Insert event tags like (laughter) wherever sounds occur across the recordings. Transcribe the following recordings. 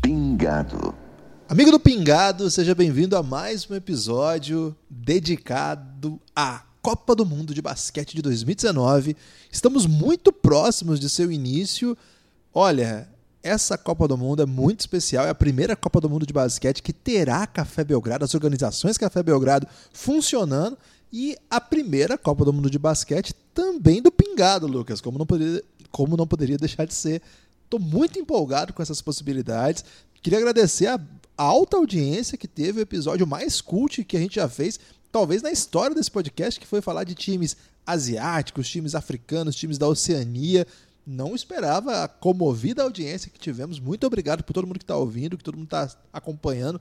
Pingado. Amigo do Pingado, seja bem-vindo a mais um episódio dedicado à Copa do Mundo de Basquete de 2019. Estamos muito próximos de seu início. Olha, essa Copa do Mundo é muito especial, é a primeira Copa do Mundo de basquete que terá Café Belgrado, as organizações Café Belgrado funcionando e a primeira Copa do Mundo de basquete também do Pingado, Lucas, como não poderia, como não poderia deixar de ser. Estou muito empolgado com essas possibilidades. Queria agradecer a alta audiência que teve o episódio mais cult que a gente já fez, talvez na história desse podcast, que foi falar de times asiáticos, times africanos, times da Oceania. Não esperava a comovida audiência que tivemos. Muito obrigado por todo mundo que está ouvindo, que todo mundo está acompanhando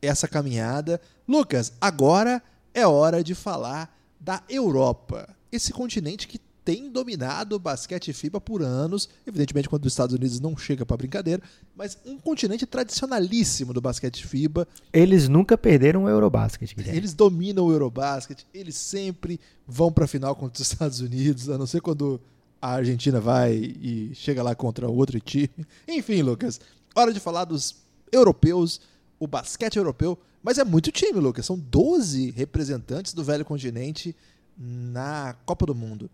essa caminhada. Lucas, agora é hora de falar da Europa. Esse continente que tem dominado o basquete FIBA por anos, evidentemente quando os Estados Unidos não chega para brincadeira, mas um continente tradicionalíssimo do basquete FIBA. Eles nunca perderam o Eurobasket, Guilherme. Eles dominam o Eurobasket, eles sempre vão para a final contra os Estados Unidos, a não ser quando a Argentina vai e chega lá contra outro time. (laughs) Enfim, Lucas, hora de falar dos europeus, o basquete europeu, mas é muito time, Lucas, são 12 representantes do velho continente na Copa do Mundo.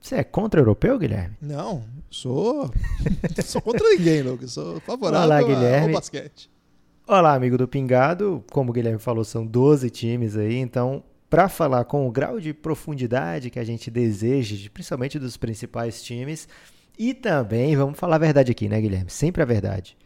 Você é contra o europeu, Guilherme? Não, sou. (laughs) sou contra ninguém, Lucas. Sou favorável Olá, Guilherme. ao basquete. Olá, amigo do Pingado. Como o Guilherme falou, são 12 times aí, então, para falar com o grau de profundidade que a gente deseja, principalmente dos principais times, e também, vamos falar a verdade aqui, né, Guilherme? Sempre a verdade.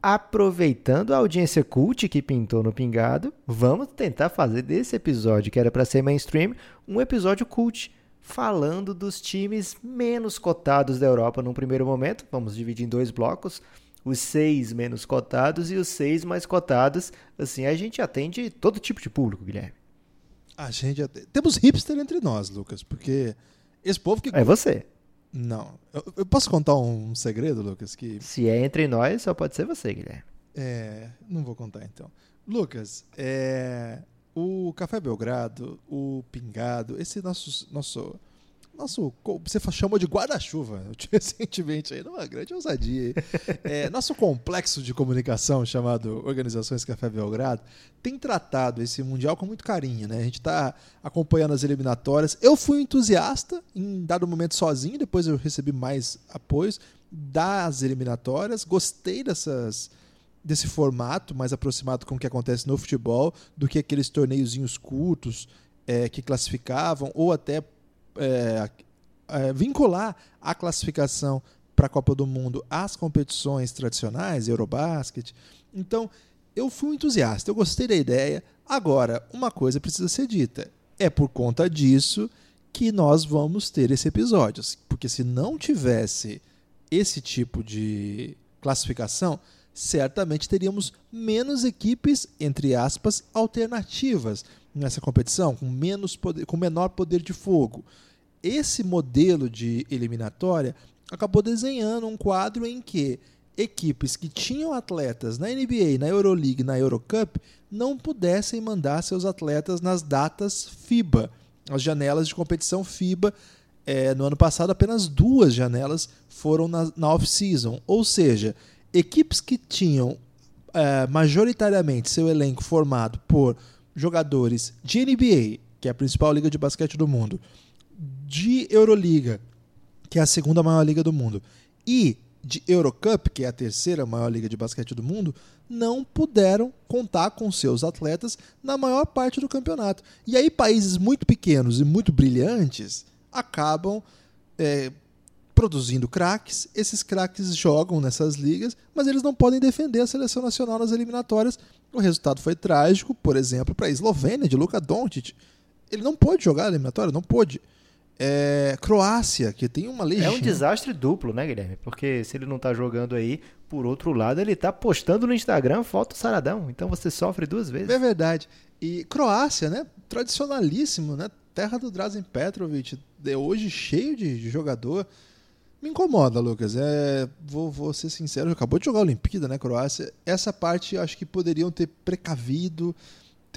Aproveitando a audiência cult que pintou no Pingado, vamos tentar fazer desse episódio, que era para ser mainstream, um episódio cult falando dos times menos cotados da Europa num primeiro momento. Vamos dividir em dois blocos. Os seis menos cotados e os seis mais cotados. Assim, a gente atende todo tipo de público, Guilherme. A gente. Temos hipster entre nós, Lucas, porque esse povo que. É você. Não. Eu, eu posso contar um segredo, Lucas? Que... Se é entre nós, só pode ser você, Guilherme. É. Não vou contar então. Lucas, é o Café Belgrado, o Pingado, esse nosso nosso nosso você chamou de guarda-chuva (laughs) recentemente aí, numa grande ousadia. É, nosso complexo de comunicação chamado Organizações Café Belgrado tem tratado esse mundial com muito carinho, né? A gente está acompanhando as eliminatórias. Eu fui um entusiasta em dado momento sozinho, depois eu recebi mais apoios das eliminatórias. Gostei dessas desse formato mais aproximado com o que acontece no futebol do que aqueles torneiozinhos curtos é, que classificavam ou até é, é, vincular a classificação para a Copa do Mundo às competições tradicionais, Eurobasket. Então, eu fui um entusiasta, eu gostei da ideia. Agora, uma coisa precisa ser dita: é por conta disso que nós vamos ter esse episódio. Porque se não tivesse esse tipo de classificação, certamente teríamos menos equipes, entre aspas, alternativas nessa competição, com, menos poder, com menor poder de fogo. Esse modelo de eliminatória acabou desenhando um quadro em que equipes que tinham atletas na NBA, na Euroleague, na Eurocup, não pudessem mandar seus atletas nas datas FIBA, as janelas de competição FIBA. É, no ano passado, apenas duas janelas foram na, na off-season, ou seja, equipes que tinham é, majoritariamente seu elenco formado por jogadores de NBA, que é a principal liga de basquete do mundo, de Euroliga, que é a segunda maior liga do mundo, e de Eurocup, que é a terceira maior liga de basquete do mundo, não puderam contar com seus atletas na maior parte do campeonato. E aí países muito pequenos e muito brilhantes acabam é, produzindo craques. Esses craques jogam nessas ligas, mas eles não podem defender a seleção nacional nas eliminatórias. O resultado foi trágico, por exemplo, para a Eslovênia de Luka Doncic. Ele não pôde jogar a eliminatória, não pôde. É, Croácia, que tem uma legião. É um desastre duplo, né, Guilherme? Porque se ele não tá jogando aí, por outro lado, ele tá postando no Instagram foto saradão. Então você sofre duas vezes. É verdade. E Croácia, né? Tradicionalíssimo, né? Terra do Drazen Petrovic, hoje cheio de jogador Me incomoda, Lucas. É, vou, vou ser sincero, acabou de jogar a Olimpíada, né, Croácia? Essa parte acho que poderiam ter precavido,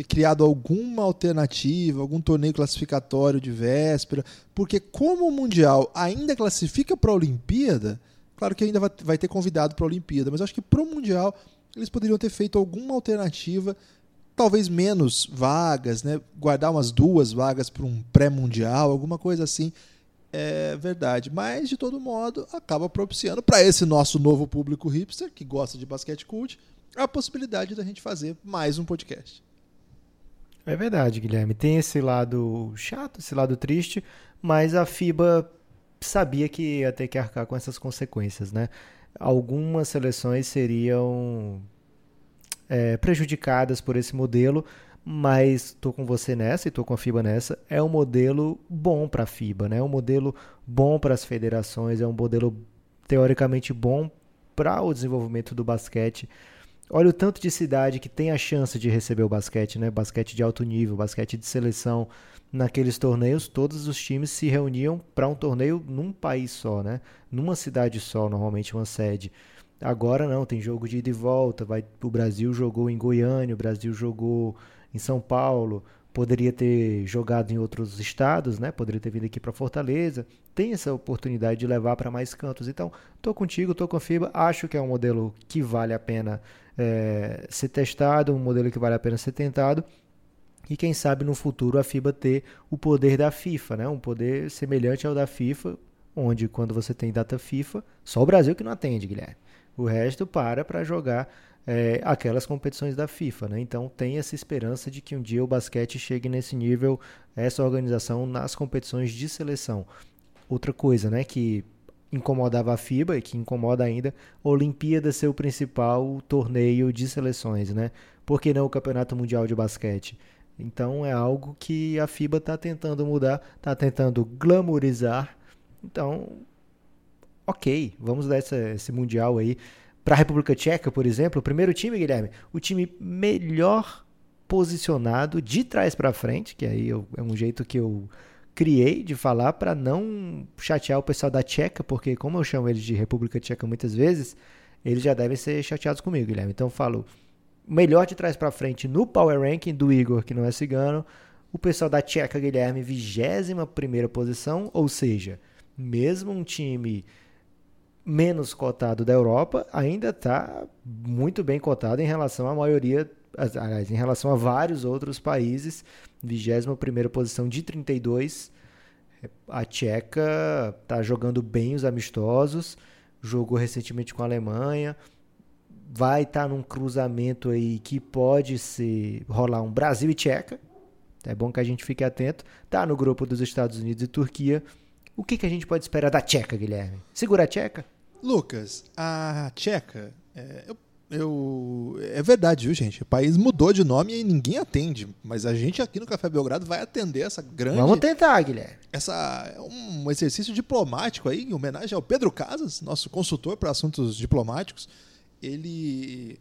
ter criado alguma alternativa, algum torneio classificatório de véspera, porque como o Mundial ainda classifica para a Olimpíada, claro que ainda vai, ter convidado para a Olimpíada, mas acho que para o Mundial eles poderiam ter feito alguma alternativa, talvez menos vagas, né? guardar umas duas vagas para um pré-mundial, alguma coisa assim é verdade. Mas, de todo modo, acaba propiciando para esse nosso novo público hipster, que gosta de basquete cult, a possibilidade da gente fazer mais um podcast. É verdade, Guilherme. Tem esse lado chato, esse lado triste, mas a FIBA sabia que ia ter que arcar com essas consequências, né? Algumas seleções seriam é, prejudicadas por esse modelo, mas estou com você nessa e estou com a FIBA nessa. É um modelo bom para a FIBA, né? é um modelo bom para as federações, é um modelo teoricamente bom para o desenvolvimento do basquete. Olha o tanto de cidade que tem a chance de receber o basquete, né? Basquete de alto nível, basquete de seleção. Naqueles torneios, todos os times se reuniam para um torneio num país só, né? Numa cidade só, normalmente uma sede. Agora não, tem jogo de ida e volta. Vai, o Brasil jogou em Goiânia, o Brasil jogou em São Paulo, poderia ter jogado em outros estados, né? Poderia ter vindo aqui para Fortaleza. Tem essa oportunidade de levar para mais cantos. Então, tô contigo, tô com a FIBA. Acho que é um modelo que vale a pena é, ser testado, um modelo que vale a pena ser tentado. E quem sabe no futuro a FIBA ter o poder da FIFA, né? Um poder semelhante ao da FIFA, onde quando você tem data FIFA, só o Brasil que não atende, Guilherme. O resto para para jogar é, aquelas competições da FIFA. Né? Então tem essa esperança de que um dia o basquete chegue nesse nível, essa organização nas competições de seleção. Outra coisa né, que incomodava a FIBA e que incomoda ainda, Olimpíada ser o principal torneio de seleções, né? Por que não o Campeonato Mundial de Basquete? Então é algo que a FIBA está tentando mudar, está tentando glamorizar. Então, ok, vamos dar esse Mundial aí para a República Tcheca, por exemplo, o primeiro time, Guilherme, o time melhor posicionado de trás para frente, que aí eu, é um jeito que eu criei de falar para não chatear o pessoal da Tcheca, porque como eu chamo eles de República Tcheca muitas vezes, eles já devem ser chateados comigo, Guilherme. Então eu falo melhor de trás para frente no Power Ranking do Igor, que não é cigano, o pessoal da Tcheca, Guilherme, 21 primeira posição, ou seja, mesmo um time menos cotado da Europa, ainda está muito bem cotado em relação à maioria, aliás, em relação a vários outros países. 21 posição de 32. A Tcheca está jogando bem os amistosos, jogou recentemente com a Alemanha. Vai estar tá num cruzamento aí que pode se rolar um Brasil e Tcheca. É bom que a gente fique atento. Tá no grupo dos Estados Unidos e Turquia. O que, que a gente pode esperar da Tcheca, Guilherme? Segura a Tcheca? Lucas, a Tcheca, é, eu, eu, é verdade, viu, gente? O país mudou de nome e ninguém atende. Mas a gente aqui no Café Belgrado vai atender essa grande. Vamos tentar, Guilherme. Essa, um exercício diplomático aí, em homenagem ao Pedro Casas, nosso consultor para assuntos diplomáticos. Ele.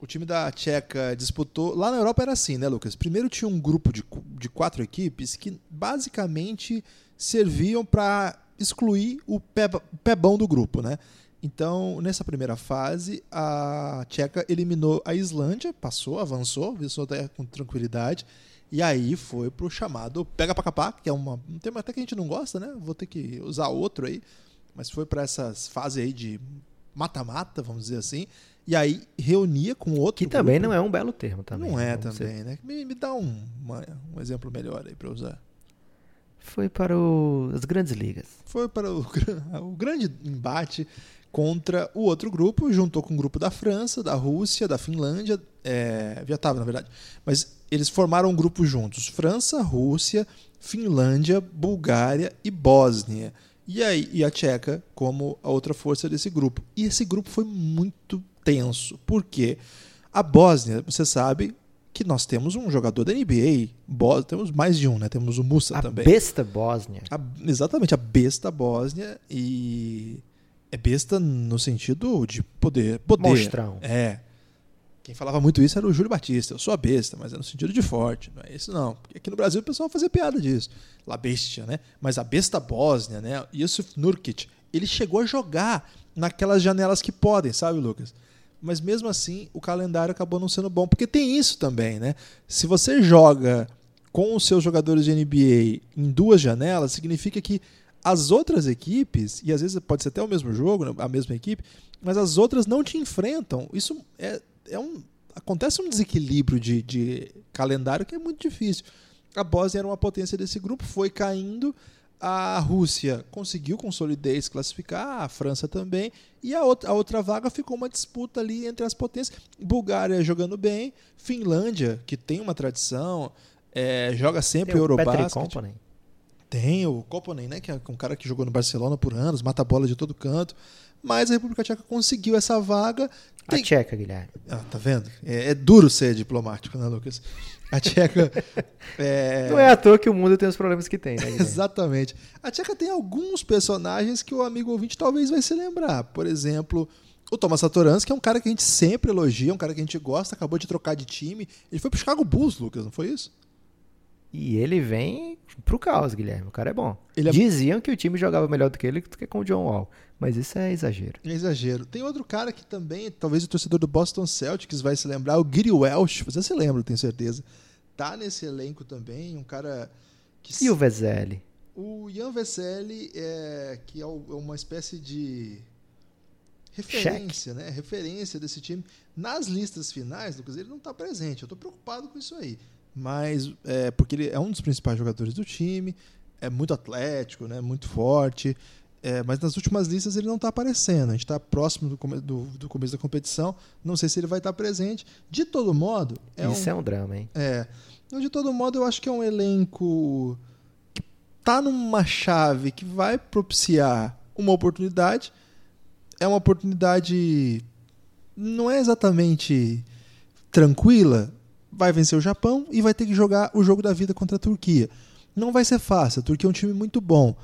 O time da Tcheca disputou. Lá na Europa era assim, né, Lucas? Primeiro tinha um grupo de, de quatro equipes que basicamente serviam para excluir o pé, pebão do grupo, né? Então, nessa primeira fase, a Tcheca eliminou a Islândia, passou, avançou, avançou até com tranquilidade, e aí foi pro chamado pega para capar, que é uma, um tema até que a gente não gosta, né? Vou ter que usar outro aí, mas foi para essas fases aí de mata-mata, vamos dizer assim, e aí reunia com outro Que também grupo. não é um belo termo também. Não é também, ser. né? Me, me dá um, uma, um exemplo melhor aí para usar. Foi para o, as grandes ligas. Foi para o, (laughs) o grande embate contra o outro grupo, juntou com o grupo da França, da Rússia, da Finlândia, é, já estava na verdade, mas eles formaram um grupo juntos: França, Rússia, Finlândia, Bulgária e Bósnia. E aí e a Tcheca como a outra força desse grupo. E esse grupo foi muito tenso, porque a Bósnia, você sabe, que nós temos um jogador da NBA, temos mais de um, né? Temos o Musa a também. A besta Bósnia. A, exatamente, a besta Bósnia e é besta no sentido de poder, poder. Monstrão. É. Quem falava muito isso era o Júlio Batista. Eu sou a besta, mas é no sentido de forte. Não é isso não. Porque aqui no Brasil o pessoal fazia piada disso. La Bestia, né? Mas a besta Bósnia, né? Yusuf Nurkic, ele chegou a jogar naquelas janelas que podem, sabe, Lucas? Mas mesmo assim, o calendário acabou não sendo bom, porque tem isso também, né? Se você joga com os seus jogadores de NBA em duas janelas, significa que as outras equipes, e às vezes pode ser até o mesmo jogo, né, a mesma equipe, mas as outras não te enfrentam. Isso é, é um. Acontece um desequilíbrio de, de calendário que é muito difícil. A Bósnia era uma potência desse grupo, foi caindo. A Rússia conseguiu com solidez classificar, a França também, e a outra, a outra vaga ficou uma disputa ali entre as potências. Bulgária jogando bem, Finlândia, que tem uma tradição, é, joga sempre Eurobasket. Tem o Koponen, né, que é um cara que jogou no Barcelona por anos, mata a bola de todo canto. Mas a República Tcheca conseguiu essa vaga. A Tem- tcheca, Guilherme. Ah, tá vendo? É, é duro ser diplomático, né, Lucas? A Tcheca. (laughs) é, Não é à toa que o mundo tem os problemas que tem, né, Guilherme? Exatamente. A Tcheca tem alguns personagens que o amigo ouvinte talvez vai se lembrar. Por exemplo, o Thomas Satoransky, que é um cara que a gente sempre elogia, um cara que a gente gosta, acabou de trocar de time. Ele foi pro Chicago Bulls, Lucas, não foi isso? E ele vem pro caos, Guilherme. O cara é bom. Ele é- Diziam que o time jogava melhor do que ele do que com o John Wall. Mas isso é exagero. É exagero. Tem outro cara que também, talvez o torcedor do Boston Celtics vai se lembrar, o Gary Welch. Você se lembra, tenho certeza. Tá nesse elenco também, um cara que E o Veseli? O Ian Vesely é que é é uma espécie de referência, né? Referência desse time nas listas finais, Lucas. Ele não está presente. Eu estou preocupado com isso aí, mas é porque ele é um dos principais jogadores do time, é muito atlético, né? Muito forte. é, mas nas últimas listas ele não está aparecendo. A gente está próximo do, come- do- do começo da competição. Não sei se ele vai estar presente. De todo modo, é um, isso é um drama, hein? é. Então, de todo modo, eu acho que é um elenco que tá numa chave que vai propiciar uma oportunidade. É uma oportunidade. Não é exatamente tranquila. Vai vencer o Japão e vai ter que jogar o jogo da vida contra a Turquia. Não vai ser fácil. A Turquia é um time muito bom.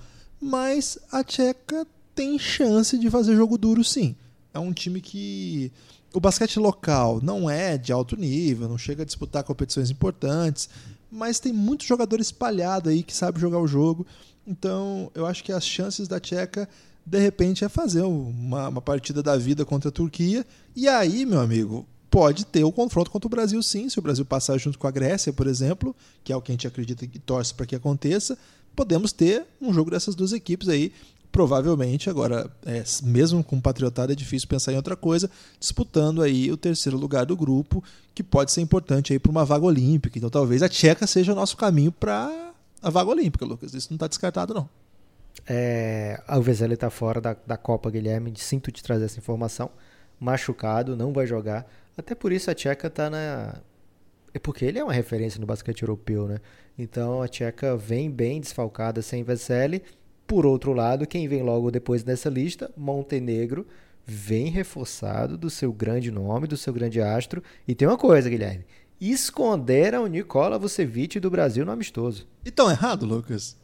Mas a Tcheca tem chance de fazer jogo duro, sim. É um time que o basquete local não é de alto nível, não chega a disputar competições importantes, mas tem muito jogador espalhado aí que sabe jogar o jogo. Então, eu acho que as chances da Tcheca, de repente, é fazer uma, uma partida da vida contra a Turquia. E aí, meu amigo, pode ter o confronto contra o Brasil, sim. Se o Brasil passar junto com a Grécia, por exemplo, que é o que a gente acredita que torce para que aconteça, podemos ter um jogo dessas duas equipes aí provavelmente agora, é, mesmo com patriotada, é difícil pensar em outra coisa, disputando aí o terceiro lugar do grupo, que pode ser importante aí para uma vaga olímpica. Então talvez a Tcheca seja o nosso caminho para a vaga olímpica, Lucas. Isso não está descartado não. É, o Veseli tá fora da, da Copa, Guilherme. Sinto te trazer essa informação. Machucado, não vai jogar. Até por isso a Tcheca tá na. É porque ele é uma referência no basquete europeu, né? Então a Tcheca vem bem desfalcada sem Veseli. Por outro lado, quem vem logo depois nessa lista, Montenegro, vem reforçado do seu grande nome, do seu grande astro. E tem uma coisa, Guilherme: esconderam o Nikola Vucevic do Brasil no amistoso. E tão errado, Lucas?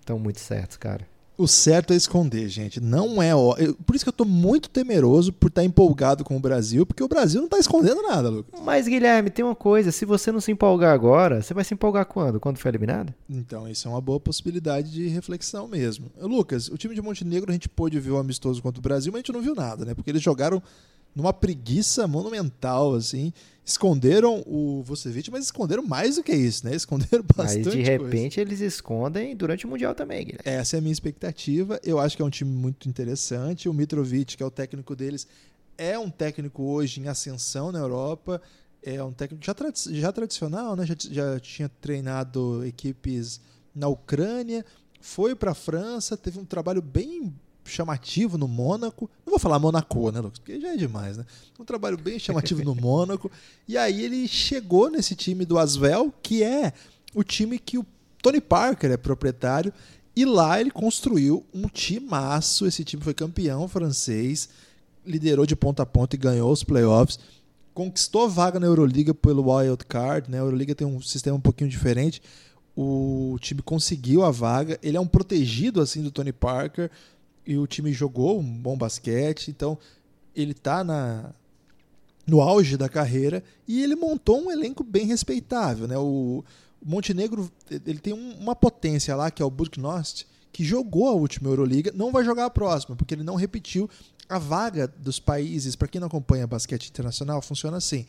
Estão muito certos, cara. O certo é esconder, gente. Não é. ó- eu- Por isso que eu tô muito temeroso por estar empolgado com o Brasil, porque o Brasil não tá escondendo nada, Lucas. Mas, Guilherme, tem uma coisa: se você não se empolgar agora, você vai se empolgar quando? Quando for eliminado? Então, isso é uma boa possibilidade de reflexão mesmo. Lucas, o time de Montenegro a gente pôde ver o amistoso contra o Brasil, mas a gente não viu nada, né? Porque eles jogaram numa preguiça monumental, assim. Esconderam o Vucevic, mas esconderam mais do que isso, né? Esconderam (laughs) Mas bastante de coisa. repente eles escondem durante o Mundial também, Guilherme. Essa é a minha expectativa. Eu acho que é um time muito interessante. O Mitrovic, que é o técnico deles, é um técnico hoje em ascensão na Europa. É um técnico já, já tradicional, né? Já, já tinha treinado equipes na Ucrânia, foi para a França, teve um trabalho bem chamativo no Mônaco. Não vou falar Monaco, né, Lucas? Porque já é demais, né? Um trabalho bem chamativo no (laughs) Mônaco. E aí ele chegou nesse time do Asvel, que é o time que o Tony Parker é proprietário. E lá ele construiu um timaço. Esse time foi campeão francês, liderou de ponta a ponta e ganhou os playoffs. Conquistou vaga na Euroliga pelo Wild Card. Né? A Euroliga tem um sistema um pouquinho diferente. O time conseguiu a vaga. Ele é um protegido assim do Tony Parker. E o time jogou um bom basquete. Então ele está na, no auge da carreira e ele montou um elenco bem respeitável, né? O, Montenegro ele tem um- uma potência lá que é o Budućnost, que jogou a última Euroliga, não vai jogar a próxima, porque ele não repetiu a vaga dos países. Para quem não acompanha basquete internacional, funciona assim: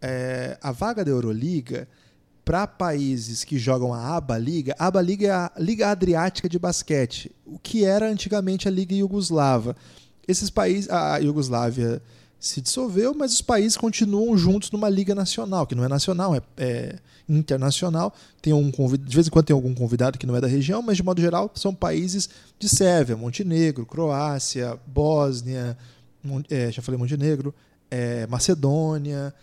é, a vaga da Euroliga para países que jogam a ABA Liga, a ABA Liga é a Liga Adriática de Basquete, o que era antigamente a Liga Iugoslava. Esses países, a Iugoslávia se dissolveu, mas os países continuam juntos numa liga nacional, que não é nacional, é, é internacional. Tem um de vez em quando tem algum convidado que não é da região, mas de modo geral são países de Sérvia, Montenegro, Croácia, Bósnia, é, já falei Montenegro, é, Macedônia,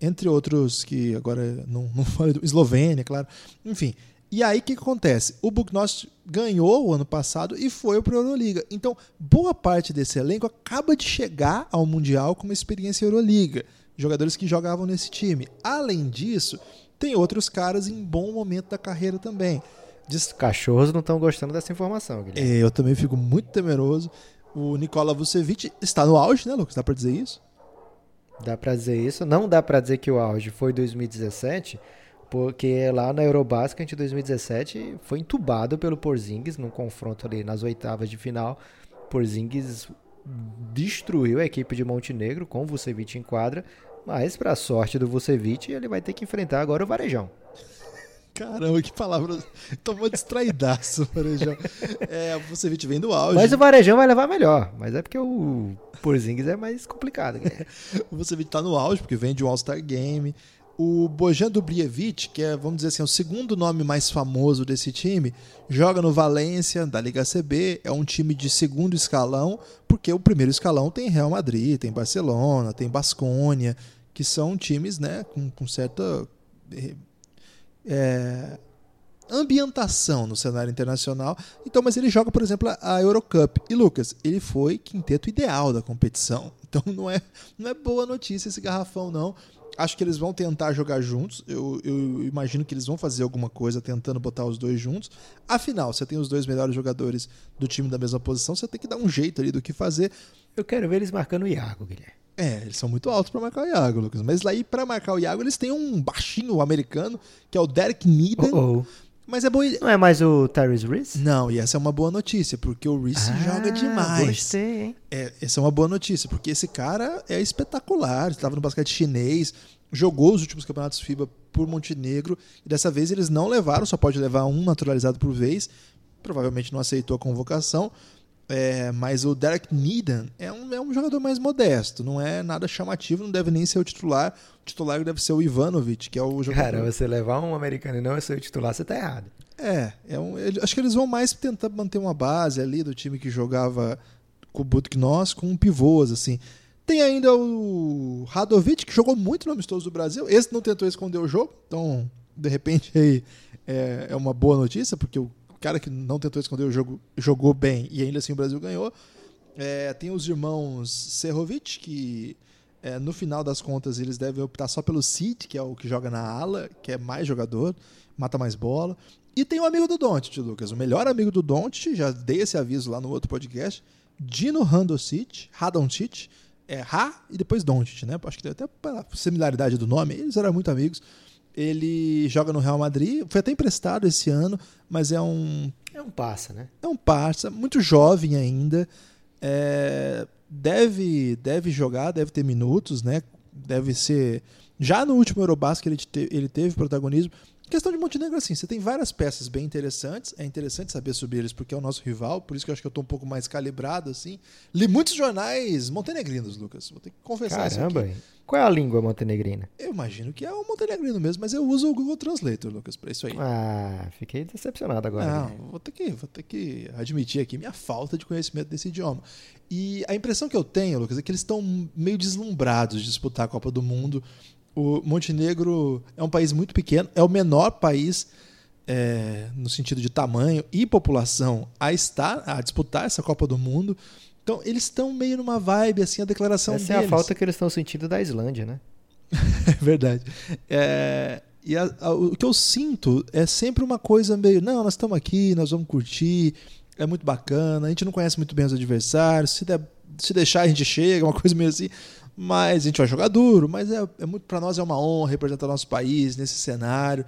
entre outros que agora não, não (laughs) falei, Eslovênia, claro. Enfim, e aí o que, que, acontece? O Buknost ganhou o ano passado e foi para a Euroliga. Então, boa parte desse elenco acaba de chegar ao Mundial com uma experiência Euroliga. Jogadores que jogavam nesse time. Além disso, tem outros caras em bom momento da carreira também. Os cachorros não estão gostando dessa informação, Guilherme. É, eu também fico muito temeroso. O Nikola Vucevic está no auge, né, Lucas? Dá para dizer isso? Dá para dizer isso. Não dá para dizer que o auge foi 2017, porque lá na Eurobasket de 2017 foi entubado pelo Porzingis num confronto ali nas oitavas de final. Porzingis destruiu a equipe de Montenegro com o Vucevic em quadra, mas para sorte do Vucevic, ele vai ter que enfrentar agora o Varejão. Caramba, que palavra. Tomou distraidaço, (laughs) Varejão. É, o Vucevic vem do auge. Mas o Varejão vai levar melhor. Mas é porque o Porzingis é mais complicado. (laughs) o Vucevic tá no auge, porque vem de um All-Star Game. O Bojan Dubrievich, que é, vamos dizer assim, o segundo nome mais famoso desse time, joga no Valência, da Liga CB, é um time de segundo escalão, porque o primeiro escalão tem Real Madrid, tem Barcelona, tem Basconia, que são times né, com, com certa é, ambientação no cenário internacional. Então, mas ele joga, por exemplo, a Eurocup. E Lucas, ele foi quinteto ideal da competição. (laughs) Então não é, não é boa notícia esse garrafão, não. Acho que eles vão tentar jogar juntos. Eu, eu, imagino que eles vão fazer alguma coisa tentando botar os dois juntos. Afinal, você tem os dois melhores jogadores do time da mesma posição, você tem que dar um jeito ali do que fazer. Eu quero ver eles marcando o Iago, Guilherme. É, eles são muito altos para marcar o Iago, Lucas. Mas lá para marcar o Iago, eles têm um baixinho americano, que é o Derek Needham. Oh, oh. Mas é bom. Não é mais o Tyrese Reese? Não, e essa é uma boa notícia, porque o Reese ah, joga demais. Gostei, hein? É, essa é uma boa notícia, porque esse cara é espetacular. Estava no basquete chinês, jogou os últimos campeonatos FIBA por Montenegro, e dessa vez eles não levaram, só pode levar um naturalizado por vez. Provavelmente não aceitou a convocação. É, mas o Derek Needham é um, é um jogador mais modesto, não é nada chamativo, não deve nem ser o titular. O titular deve ser o Ivanovic, que é o jogador. Cara, você levar um americano e não ser o titular, você tá errado. É, é um, acho que eles vão mais tentar manter uma base ali do time que jogava com o Butknos, com pivôs, assim. Tem ainda o Radovic, que jogou muito no Amistoso do Brasil. Esse não tentou esconder o jogo, então, de repente, aí (laughs) é, é uma boa notícia, porque o cara que não tentou esconder o jogo jogou bem e ainda assim o Brasil ganhou. É, tem os irmãos Serrovic, que é, no final das contas eles devem optar só pelo Cid, que é o que joga na ala, que é mais jogador, mata mais bola. E tem o amigo do Doncic, Lucas, o melhor amigo do Doncic, já dei esse aviso lá no outro podcast, Dino Randocic, Radoncic, é Ra e depois Doncic, né? Acho que até a similaridade do nome, eles eram muito amigos. Ele joga no Real Madrid, foi até emprestado esse ano, mas é um. É um passa, né? É um passa, muito jovem ainda. É, deve, deve jogar, deve ter minutos, né? Deve ser. Já no último Eurobasket ele, te, ele teve protagonismo. Questão de Montenegro, assim, você tem várias peças bem interessantes. É interessante saber sobre eles porque é o nosso rival, por isso que eu acho que eu estou um pouco mais calibrado, assim. Li muitos jornais montenegrinos, Lucas. Vou ter que confessar Caramba, isso. Qual é a língua montenegrina? Eu imagino que é o montenegrino mesmo, mas eu uso o Google Translator, Lucas, para isso aí. Ah, fiquei decepcionado agora. Não, vou ter, que, vou ter que admitir aqui minha falta de conhecimento desse idioma. E a impressão que eu tenho, Lucas, é que eles estão meio deslumbrados de disputar a Copa do Mundo o Montenegro é um país muito pequeno, é o menor país é, no sentido de tamanho e população a estar a disputar essa Copa do Mundo. Então eles estão meio numa vibe assim a declaração essa deles. é a falta que eles estão sentindo da Islândia, né? (laughs) é verdade. É, e a, a, o que eu sinto é sempre uma coisa meio, não, nós estamos aqui, nós vamos curtir, é muito bacana, a gente não conhece muito bem os adversários, se, der, se deixar a gente chega, (laughs) uma coisa meio assim. Mas a gente vai jogar duro, mas é, é muito para nós é uma honra representar nosso país nesse cenário.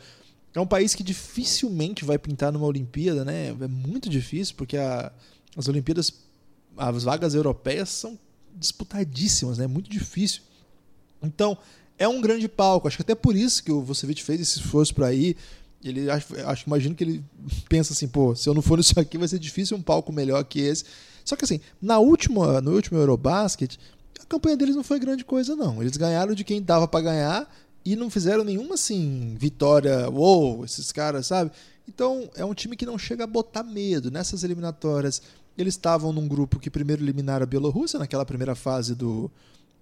é um país que dificilmente vai pintar numa Olimpíada, né? É muito difícil, porque a, as Olimpíadas, as vagas europeias são disputadíssimas, né? É muito difícil. Então, é um grande palco. Acho que até por isso que o Vucevic fez esse esforço para ir. Ele acho, acho imagino que ele (laughs) pensa assim, pô, se eu não for nisso (laughs) aqui vai ser difícil um palco melhor que esse. Só que assim, na última, no último Eurobasket, a campanha deles não foi grande coisa não. Eles ganharam de quem dava para ganhar e não fizeram nenhuma assim vitória, uou, esses caras, sabe? Então, é um time que não chega a botar medo nessas eliminatórias. Eles estavam num grupo que primeiro eliminaram a Bielorrússia naquela primeira fase do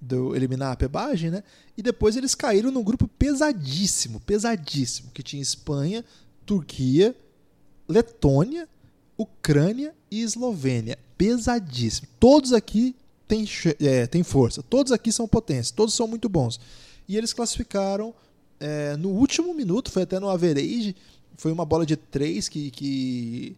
do eliminar a pebagem, né? E depois eles caíram num grupo pesadíssimo, pesadíssimo, que tinha Espanha, Turquia, Letônia, Ucrânia e Eslovênia. Pesadíssimo. Todos aqui têm, é, têm força, todos aqui são potências, todos são muito bons. E eles classificaram é, no último minuto, foi até no average, foi uma bola de três que, que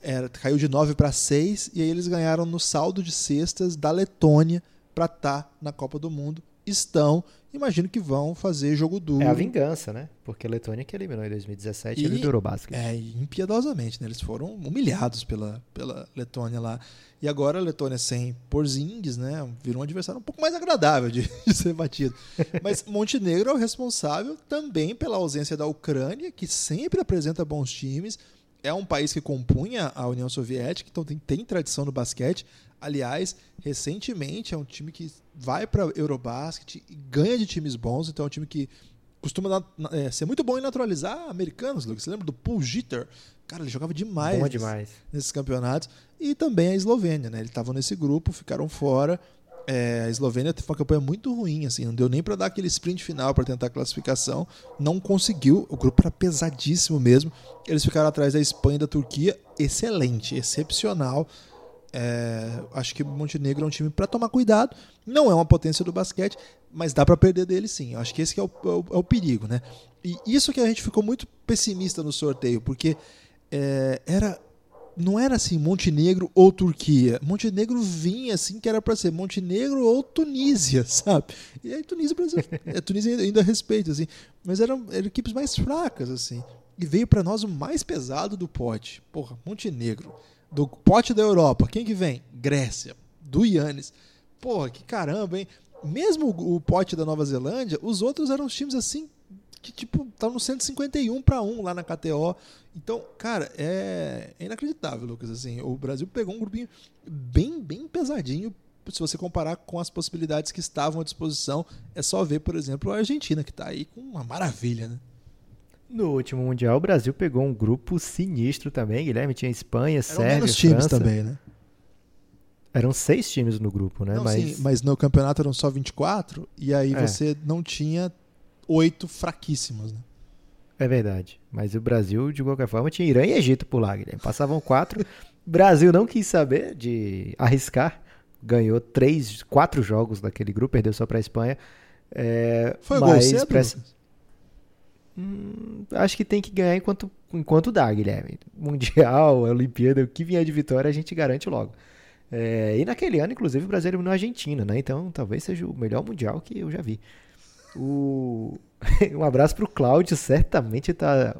era, caiu de 9 para 6, e aí eles ganharam no saldo de cestas da Letônia para estar tá na Copa do Mundo. Estão, imagino que vão fazer jogo duro. É a vingança, né? Porque a Letônia que eliminou em 2017 e, ele durou basquete. É, impiedosamente, né? Eles foram humilhados pela, pela Letônia lá. E agora a Letônia sem Porzingis, né? Virou um adversário um pouco mais agradável de, (laughs) de ser batido. Mas (laughs) Montenegro é o responsável também pela ausência da Ucrânia, que sempre apresenta bons times. É um país que compunha a União Soviética, então tem, tem tradição no basquete. Aliás, recentemente é um time que vai para Eurobasket e ganha de times bons, então é um time que costuma é, ser muito bom em naturalizar americanos, Lucas. Você lembra do Paul Jitter? Cara, ele jogava demais, bom demais. nesses campeonatos. E também a Eslovênia, né? Eles estavam nesse grupo, ficaram fora. É, a Eslovênia teve uma campanha muito ruim, assim, não deu nem para dar aquele sprint final para tentar a classificação, não conseguiu. O grupo era pesadíssimo mesmo. Eles ficaram atrás da Espanha e da Turquia, excelente, excepcional. É, acho que Montenegro é um time para tomar cuidado. Não é uma potência do basquete, mas dá para perder dele sim. Acho que esse é, o, é, o, é o, perigo, né? E isso que a gente ficou muito pessimista no sorteio, porque é, era não era assim Montenegro ou Turquia. Montenegro vinha assim que era para ser Montenegro ou Tunísia, (laughs) sabe? E aí Tunísia, Brasil, é, Tunísia ainda, ainda respeito assim, mas eram, eram equipes mais fracas assim. E veio para nós o mais pesado do pote. Porra, Montenegro do pote da Europa, quem que vem? Grécia, do Yannis. Porra, que caramba, hein? Mesmo o pote da Nova Zelândia, os outros eram times assim que tipo estavam no 151 para 1 lá na KTO. Então, cara, é, é inacreditável, Lucas, assim. O Brasil pegou um grupinho bem, bem pesadinho se você comparar com as possibilidades que estavam à disposição, é só ver, por exemplo, a Argentina, que está aí com uma maravilha, né? No último Mundial, o Brasil pegou um grupo sinistro também. Guilherme tinha Espanha, Eram Sérvia, menos times França. também, né? Eram seis times no grupo, né? Não, mas... Sim, mas no campeonato eram só 24, e aí é. você não tinha oito fraquíssimos, né? É verdade. Mas o Brasil, de qualquer forma, tinha Irã e Egito por lá, Guilherme. Passavam quatro. (laughs) Brasil não quis saber de arriscar. Ganhou três, quatro jogos daquele grupo, perdeu só para a Espanha. É, Foi mas gol cedo? Hum, acho que tem que ganhar enquanto, enquanto dá, Guilherme. Mundial, (laughs) Olimpíada, o que vier de vitória a gente garante logo. É, e naquele ano, inclusive, o Brasil eliminou a Argentina, né? Então talvez seja o melhor Mundial que eu já vi. O... (laughs) um abraço pro Cláudio, certamente tá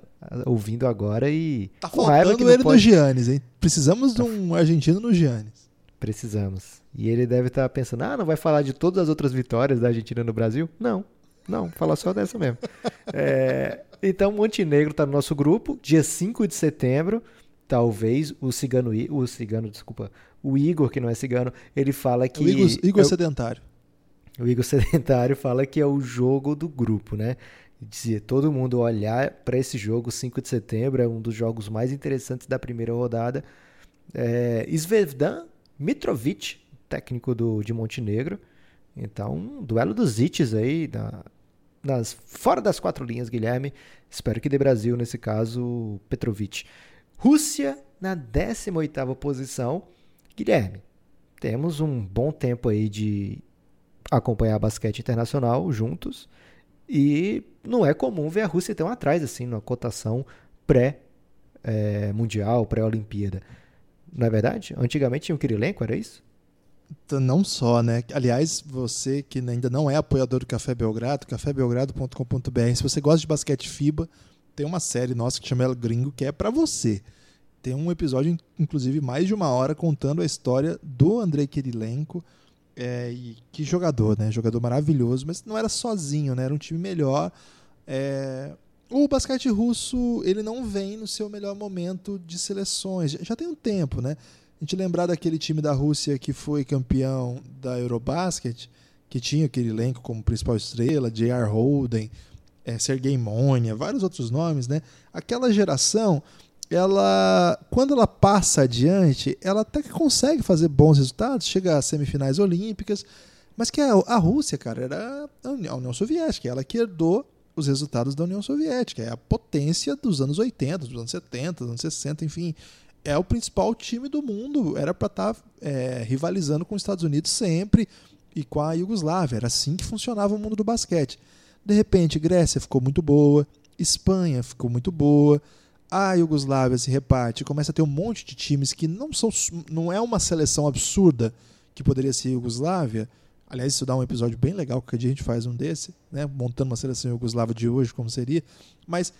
ouvindo agora e. Tá faltando ele pode... no Giannis, hein? Precisamos tá... de um argentino no Giannis. Precisamos. E ele deve estar tá pensando: ah, não vai falar de todas as outras vitórias da Argentina no Brasil? Não. Não, falar só dessa mesmo. É, então, Montenegro está no nosso grupo, dia 5 de setembro. Talvez o cigano, o cigano, desculpa, o Igor, que não é cigano, ele fala que. O Igor, Igor é, Sedentário. O Igor (laughs) Sedentário fala que é o jogo do grupo, né? Dizia todo mundo olhar para esse jogo, 5 de setembro, é um dos jogos mais interessantes da primeira rodada. É, Svedan Mitrovic, técnico do, de Montenegro. Então, um duelo dos hits aí, da, nas, fora das quatro linhas, Guilherme. Espero que dê Brasil, nesse caso, Petrovic. Rússia na 18ª posição. Guilherme, temos um bom tempo aí de acompanhar basquete internacional juntos. E não é comum ver a Rússia tão atrás, assim, na cotação pré-mundial, é, pré-olimpíada. Não é verdade? Antigamente tinha o Kirilenko, era isso? Não só, né? Aliás, você que ainda não é apoiador do Café Belgrado, cafébelgrado.com.br, se você gosta de basquete FIBA, tem uma série nossa que chama El Gringo que é para você. Tem um episódio, inclusive, mais de uma hora contando a história do Andrei Kirilenko. É, e que jogador, né? Jogador maravilhoso, mas não era sozinho, né? Era um time melhor. É... O basquete russo, ele não vem no seu melhor momento de seleções. Já tem um tempo, né? A gente lembrar daquele time da Rússia que foi campeão da Eurobasket, que tinha aquele elenco como principal estrela, J.R. Holden, é, Sergei Monia, vários outros nomes, né? Aquela geração, ela, quando ela passa adiante, ela até que consegue fazer bons resultados, chega às semifinais olímpicas, mas que a, a Rússia, cara, era a União, Soviética, ela que herdou os resultados da União Soviética, é a potência dos anos 80, dos anos 70, dos anos 60, enfim, é o principal time do mundo, era para estar tá, é, rivalizando com os Estados Unidos sempre e com a Iugoslávia, era assim que funcionava o mundo do basquete. De repente, Grécia ficou muito boa, Espanha ficou muito boa, a Iugoslávia se reparte, começa a ter um monte de times que não são, não é uma seleção absurda que poderia ser a Iugoslávia. Aliás, isso dá um episódio bem legal, que a gente faz um desse, né? montando uma seleção Iugoslávia de hoje, como seria. Mas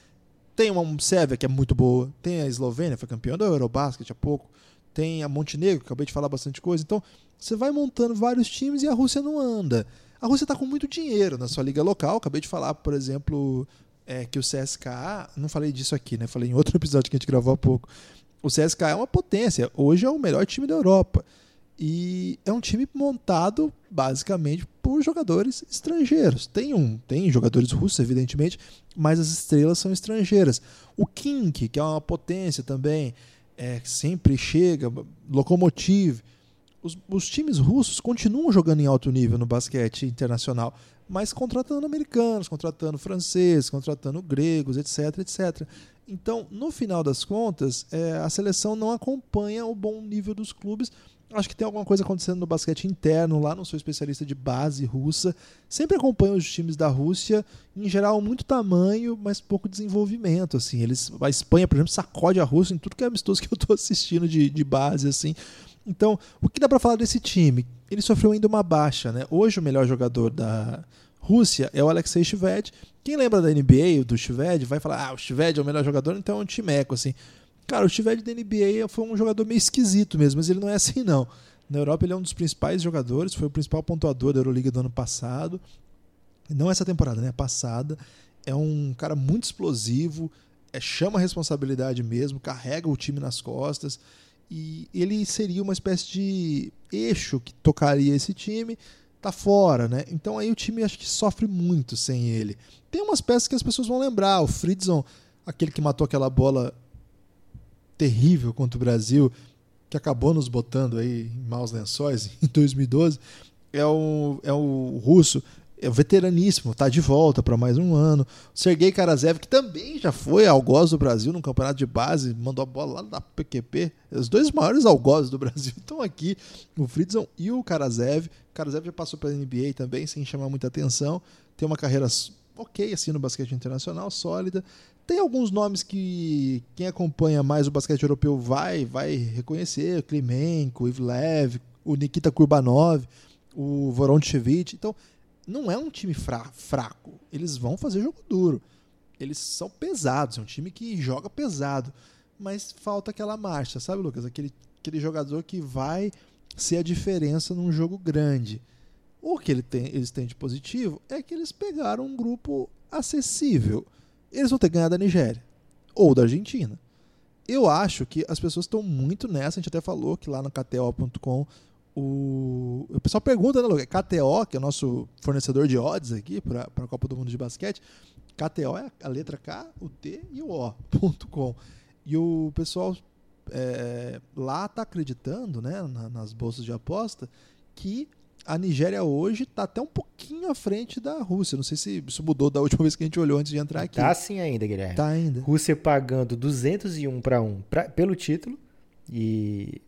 tem uma Sérvia que é muito boa, tem a Eslovênia, foi campeã do Eurobasket há pouco, tem a Montenegro, que acabei de falar bastante coisa. Então, você vai montando vários times e a Rússia não anda. A Rússia está com muito dinheiro na sua liga local. Acabei de falar, por exemplo, é, que o CSKA, não falei disso aqui, né? Falei em outro (laughs) episódio que a gente gravou há pouco. O CSKA é uma potência. Hoje é o melhor time da Europa. E é um time montado basicamente por jogadores estrangeiros. Tem um, tem jogadores russos, evidentemente, mas as estrelas são estrangeiras. O Kink, que é uma potência também, é, sempre chega, Lokomotiv. Os, os times russos continuam jogando em alto nível no basquete internacional, mas contratando americanos, contratando franceses, contratando gregos, etc, etc. Então, no final das contas, é, a seleção não acompanha o bom nível dos clubes Acho que tem alguma coisa acontecendo no basquete interno lá, não sou especialista de base russa. Sempre acompanho os times da Rússia, em geral muito tamanho, mas pouco desenvolvimento, assim. Eles a Espanha, por exemplo, sacode a Rússia em tudo que é amistoso que eu estou assistindo de, de base assim. Então, o que dá para falar desse time? Ele sofreu ainda uma baixa, né? Hoje o melhor jogador da Rússia é o Alexei Shved. Quem lembra da NBA, do Shved, vai falar: "Ah, o Shved é o melhor jogador", então é um timeco assim. Cara, o Chived da NBA foi um jogador meio esquisito mesmo, mas ele não é assim não. Na Europa ele é um dos principais jogadores, foi o principal pontuador da Euroliga do ano passado. Não essa temporada, né? Passada. É um cara muito explosivo, é, chama a responsabilidade mesmo, carrega o time nas costas. E ele seria uma espécie de eixo que tocaria esse time, tá fora, né? Então aí o time acho que sofre muito sem ele. Tem umas peças que as pessoas vão lembrar, o Fridzon, aquele que matou aquela bola terrível contra o Brasil, que acabou nos botando aí em maus lençóis (laughs) em 2012, é o, é o russo, é o veteraníssimo, está de volta para mais um ano. O Sergei Karazev, que também já foi algoz do Brasil no campeonato de base, mandou a bola lá da PQP. Os dois maiores algozes do (laughs) Brasil estão aqui, o Fritzson e o Karazev. O Karazev já passou pela NBA também, sem chamar muita atenção. Tem uma carreira ok assim no basquete internacional, sólida. Tem alguns nomes que quem acompanha mais o basquete europeu vai vai reconhecer, Klimenko, Ivlev, o Nikita Kurbanov, o Vorontsevich. Então, não é um time fra fraco. Eles vão fazer jogo duro. Eles são pesados, é um time que joga pesado. Mas falta aquela marcha, sabe, Lucas? Aquele, aquele jogador que vai ser a diferença num jogo grande. O que ele tem, eles têm de positivo é que eles pegaram um grupo acessível eles vão ter que ganhar da Nigéria ou da Argentina. Eu acho que as pessoas estão muito nessa. A gente até falou que lá no KTO.com o... o pessoal pergunta, né, Lucas? KTO, que é o nosso fornecedor de odds aqui para a Copa do Mundo de Basquete. KTO é a letra K, o T e o O.com. E o pessoal é, lá está acreditando, né, nas bolsas de aposta, que a Nigéria hoje está até um pouquinho à frente da Rússia. Não sei se isso mudou da última (laughs) vez que a gente olhou antes de entrar aqui. Tá assim ainda, Guilherme. Tá ainda. Rússia pagando 201 para 1 pra, pelo título. E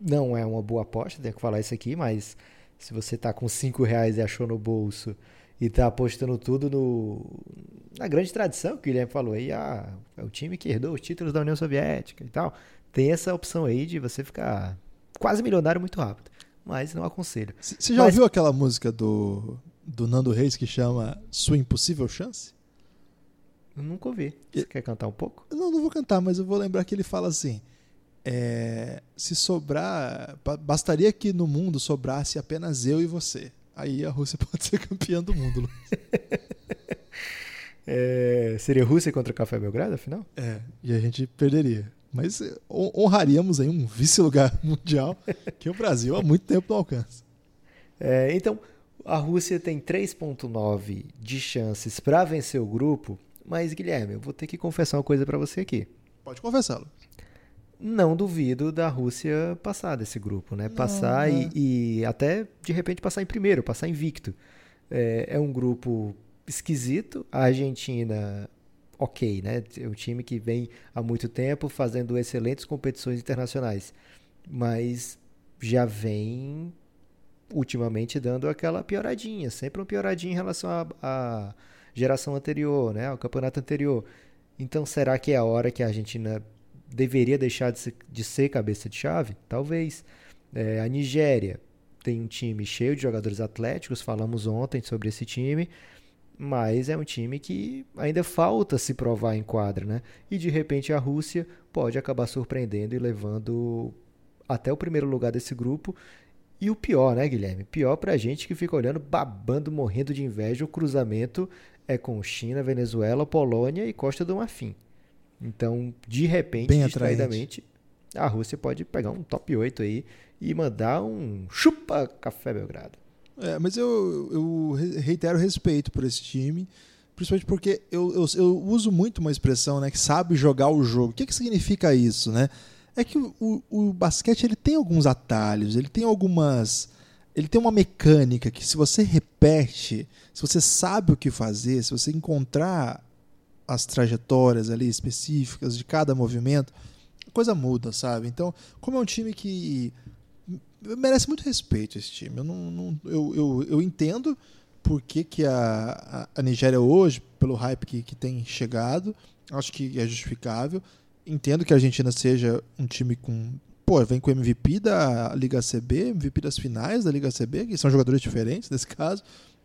não é uma boa aposta, tenho que falar isso aqui, mas se você tá com 5 reais e achou no bolso e tá apostando tudo no na grande tradição que o Guilherme falou aí, ah, é o time que herdou os títulos da União Soviética e tal. Tem essa opção aí de você ficar quase milionário muito rápido mas não aconselho. Você já mas... ouviu aquela música do, do Nando Reis que chama Sua Impossível Chance? Eu nunca ouvi. Você quer cantar um pouco? Não, não vou cantar, mas eu vou lembrar que ele fala assim: é, se sobrar, bastaria que no mundo sobrasse apenas eu e você. Aí a Rússia (laughs) pode ser campeã do mundo. (laughs) é, seria Rússia contra Café Belgrado, afinal? É, e a gente perderia. Mas eh, honraríamos aí um vice-lugar (laughs) mundial que o Brasil há muito tempo não alcança. É, então, a Rússia tem 3,9 de chances para vencer o grupo, mas Guilherme, eu vou ter que confessar uma coisa para você aqui. Pode confessá-lo. Não duvido da Rússia passar desse grupo, né? Passar não, e, e, até de repente passar em primeiro, passar invicto. É, é um grupo esquisito. A Argentina ok, né? É um time que vem há muito tempo fazendo excelentes competições internacionais, mas já vem ultimamente dando aquela pioradinha, sempre uma pioradinha em relação à geração anterior, né? Ao campeonato anterior. Então, será que é a hora que a Argentina deveria deixar de ser, de ser cabeça de chave? Talvez. É, a Nigéria tem um time cheio de jogadores atléticos, falamos ontem sobre esse time mas é um time que ainda falta se provar em quadra, né? E de repente a Rússia pode acabar surpreendendo e levando até o primeiro lugar desse grupo. E o pior, né, Guilherme? Pior pra gente que fica olhando, babando, morrendo de inveja, o cruzamento é com China, Venezuela, Polônia e Costa do Marfim. Então, de repente, Bem distraidamente, a Rússia pode pegar um top 8 aí e mandar um chupa café Belgrado. É, mas eu, eu reitero respeito por esse time, principalmente porque eu, eu, eu, uso muito uma expressão, né, que sabe jogar o jogo. O que, que significa isso, né? É que o, o, o basquete ele tem alguns atalhos, ele tem algumas, ele tem uma mecânica que se você repete, se você sabe o que fazer, se você encontrar as trajetórias ali específicas de cada movimento, a coisa muda, sabe? Então, como é um time que merece muito respeito esse time. Eu, não, não eu, eu, eu, entendo por que, que a, a, Nigéria hoje, pelo hype que, que tem chegado, acho que é justificável. Entendo que a Argentina seja um time com. Pô, vem com MVP da Liga CB, MVP das finais da Liga CB, que são jogadores diferentes nesse caso.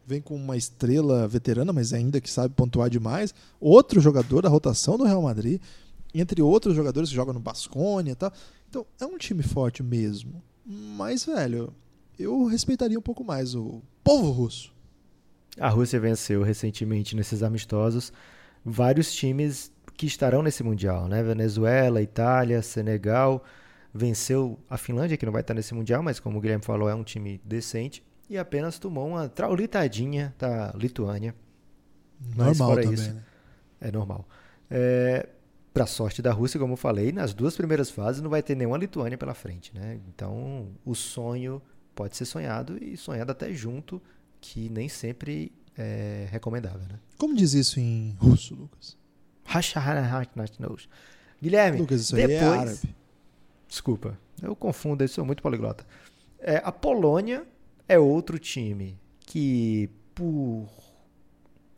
Vem com uma estrela veterana, mas ainda que sabe pontuar demais. Outro jogador da rotação do Real Madrid, entre outros jogadores que jogam no Basconia e tal. Então, é um time forte mesmo. Mas, velho, eu respeitaria um pouco mais o povo russo. A Rússia venceu recentemente nesses amistosos vários times que estarão nesse Mundial, né? Venezuela, Itália, Senegal. Venceu a Finlândia, que não vai estar nesse Mundial, mas como o Guilherme falou, é um time decente. E apenas tomou uma traulitadinha da Lituânia. Normal também, isso, né? É normal. É, para sorte da Rússia, como eu falei, nas duas primeiras fases não vai ter nenhuma Lituânia pela frente, né? Então, o sonho pode ser sonhado e sonhado até junto, que nem sempre é recomendável, né? Como diz isso em russo, Lucas? Guilherme, Lucas, isso depois... aí é árabe. Desculpa, eu confundo, eu sou muito poliglota. É, a Polônia é outro time que, por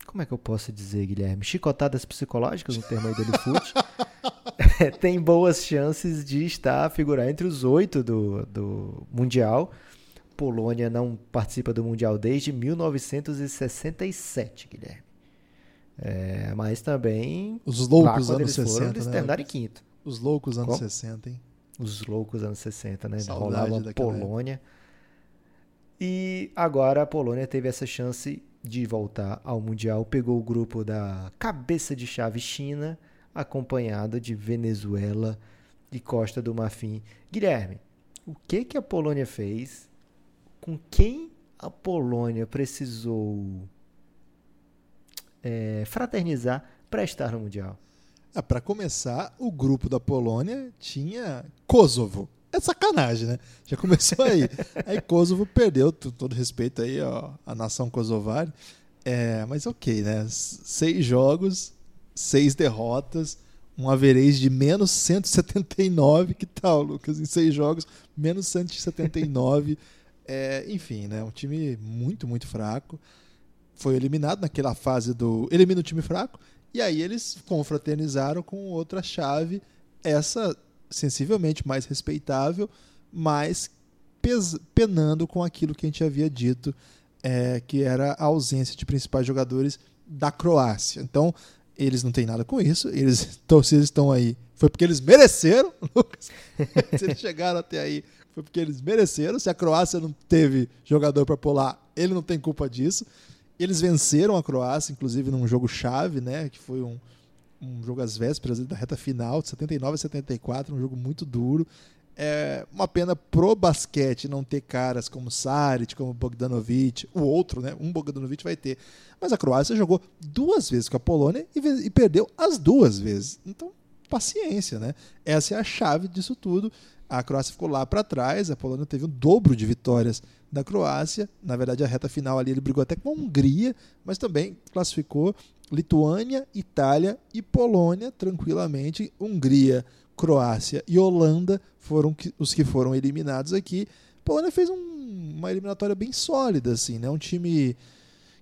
como é que eu posso dizer, Guilherme? Chicotadas psicológicas, no termo aí do Elifute, (laughs) (laughs) tem boas chances de estar, figurar entre os oito do, do Mundial. Polônia não participa do Mundial desde 1967, Guilherme. É, mas também. Os loucos anos 60. Foram, eles né? terminaram em quinto. Os loucos anos Como? 60, hein? Os loucos anos 60, né? Saudade Rolava Polônia. Época. E agora a Polônia teve essa chance de voltar ao Mundial, pegou o grupo da cabeça de chave China, acompanhado de Venezuela e Costa do Marfim. Guilherme, o que, que a Polônia fez? Com quem a Polônia precisou é, fraternizar para estar no Mundial? Ah, para começar, o grupo da Polônia tinha Kosovo. É sacanagem, né? Já começou aí. aí Kosovo perdeu, todo respeito aí, ó, a nação kosovar. É, mas ok, né? Seis jogos, seis derrotas, um average de menos 179. Que tal, Lucas? Em seis jogos, menos 179. é, enfim, né? Um time muito, muito fraco. Foi eliminado naquela fase do. Elimina o time fraco. E aí eles confraternizaram com outra chave. Essa sensivelmente mais respeitável, mas penando com aquilo que a gente havia dito, é, que era a ausência de principais jogadores da Croácia. Então, Eles não têm nada com isso. Eles, (laughs) então, se eles estão aí, foi porque eles mereceram, (laughs) Lucas. se eles chegaram até aí, foi porque eles mereceram. Se a Croácia não teve jogador para pular, ele não tem culpa disso. Eles venceram a Croácia, inclusive num jogo chave, né? Que foi um, um jogo às vésperas da reta final, de 79 a 74, um jogo muito duro. É uma pena pro basquete não ter caras como Saric, como Bogdanovic, o outro, né? Um Bogdanovic vai ter. Mas a Croácia jogou duas vezes com a Polônia e, e perdeu as duas vezes. Então, paciência, né? Essa é a chave disso tudo. A Croácia ficou lá para trás, a Polônia teve o dobro de vitórias da Croácia. Na verdade, a reta final ali ele brigou até com a Hungria, mas também classificou Lituânia, Itália e Polônia tranquilamente. Hungria Croácia e Holanda foram os que foram eliminados aqui. A Polônia fez um, uma eliminatória bem sólida, assim, né? Um time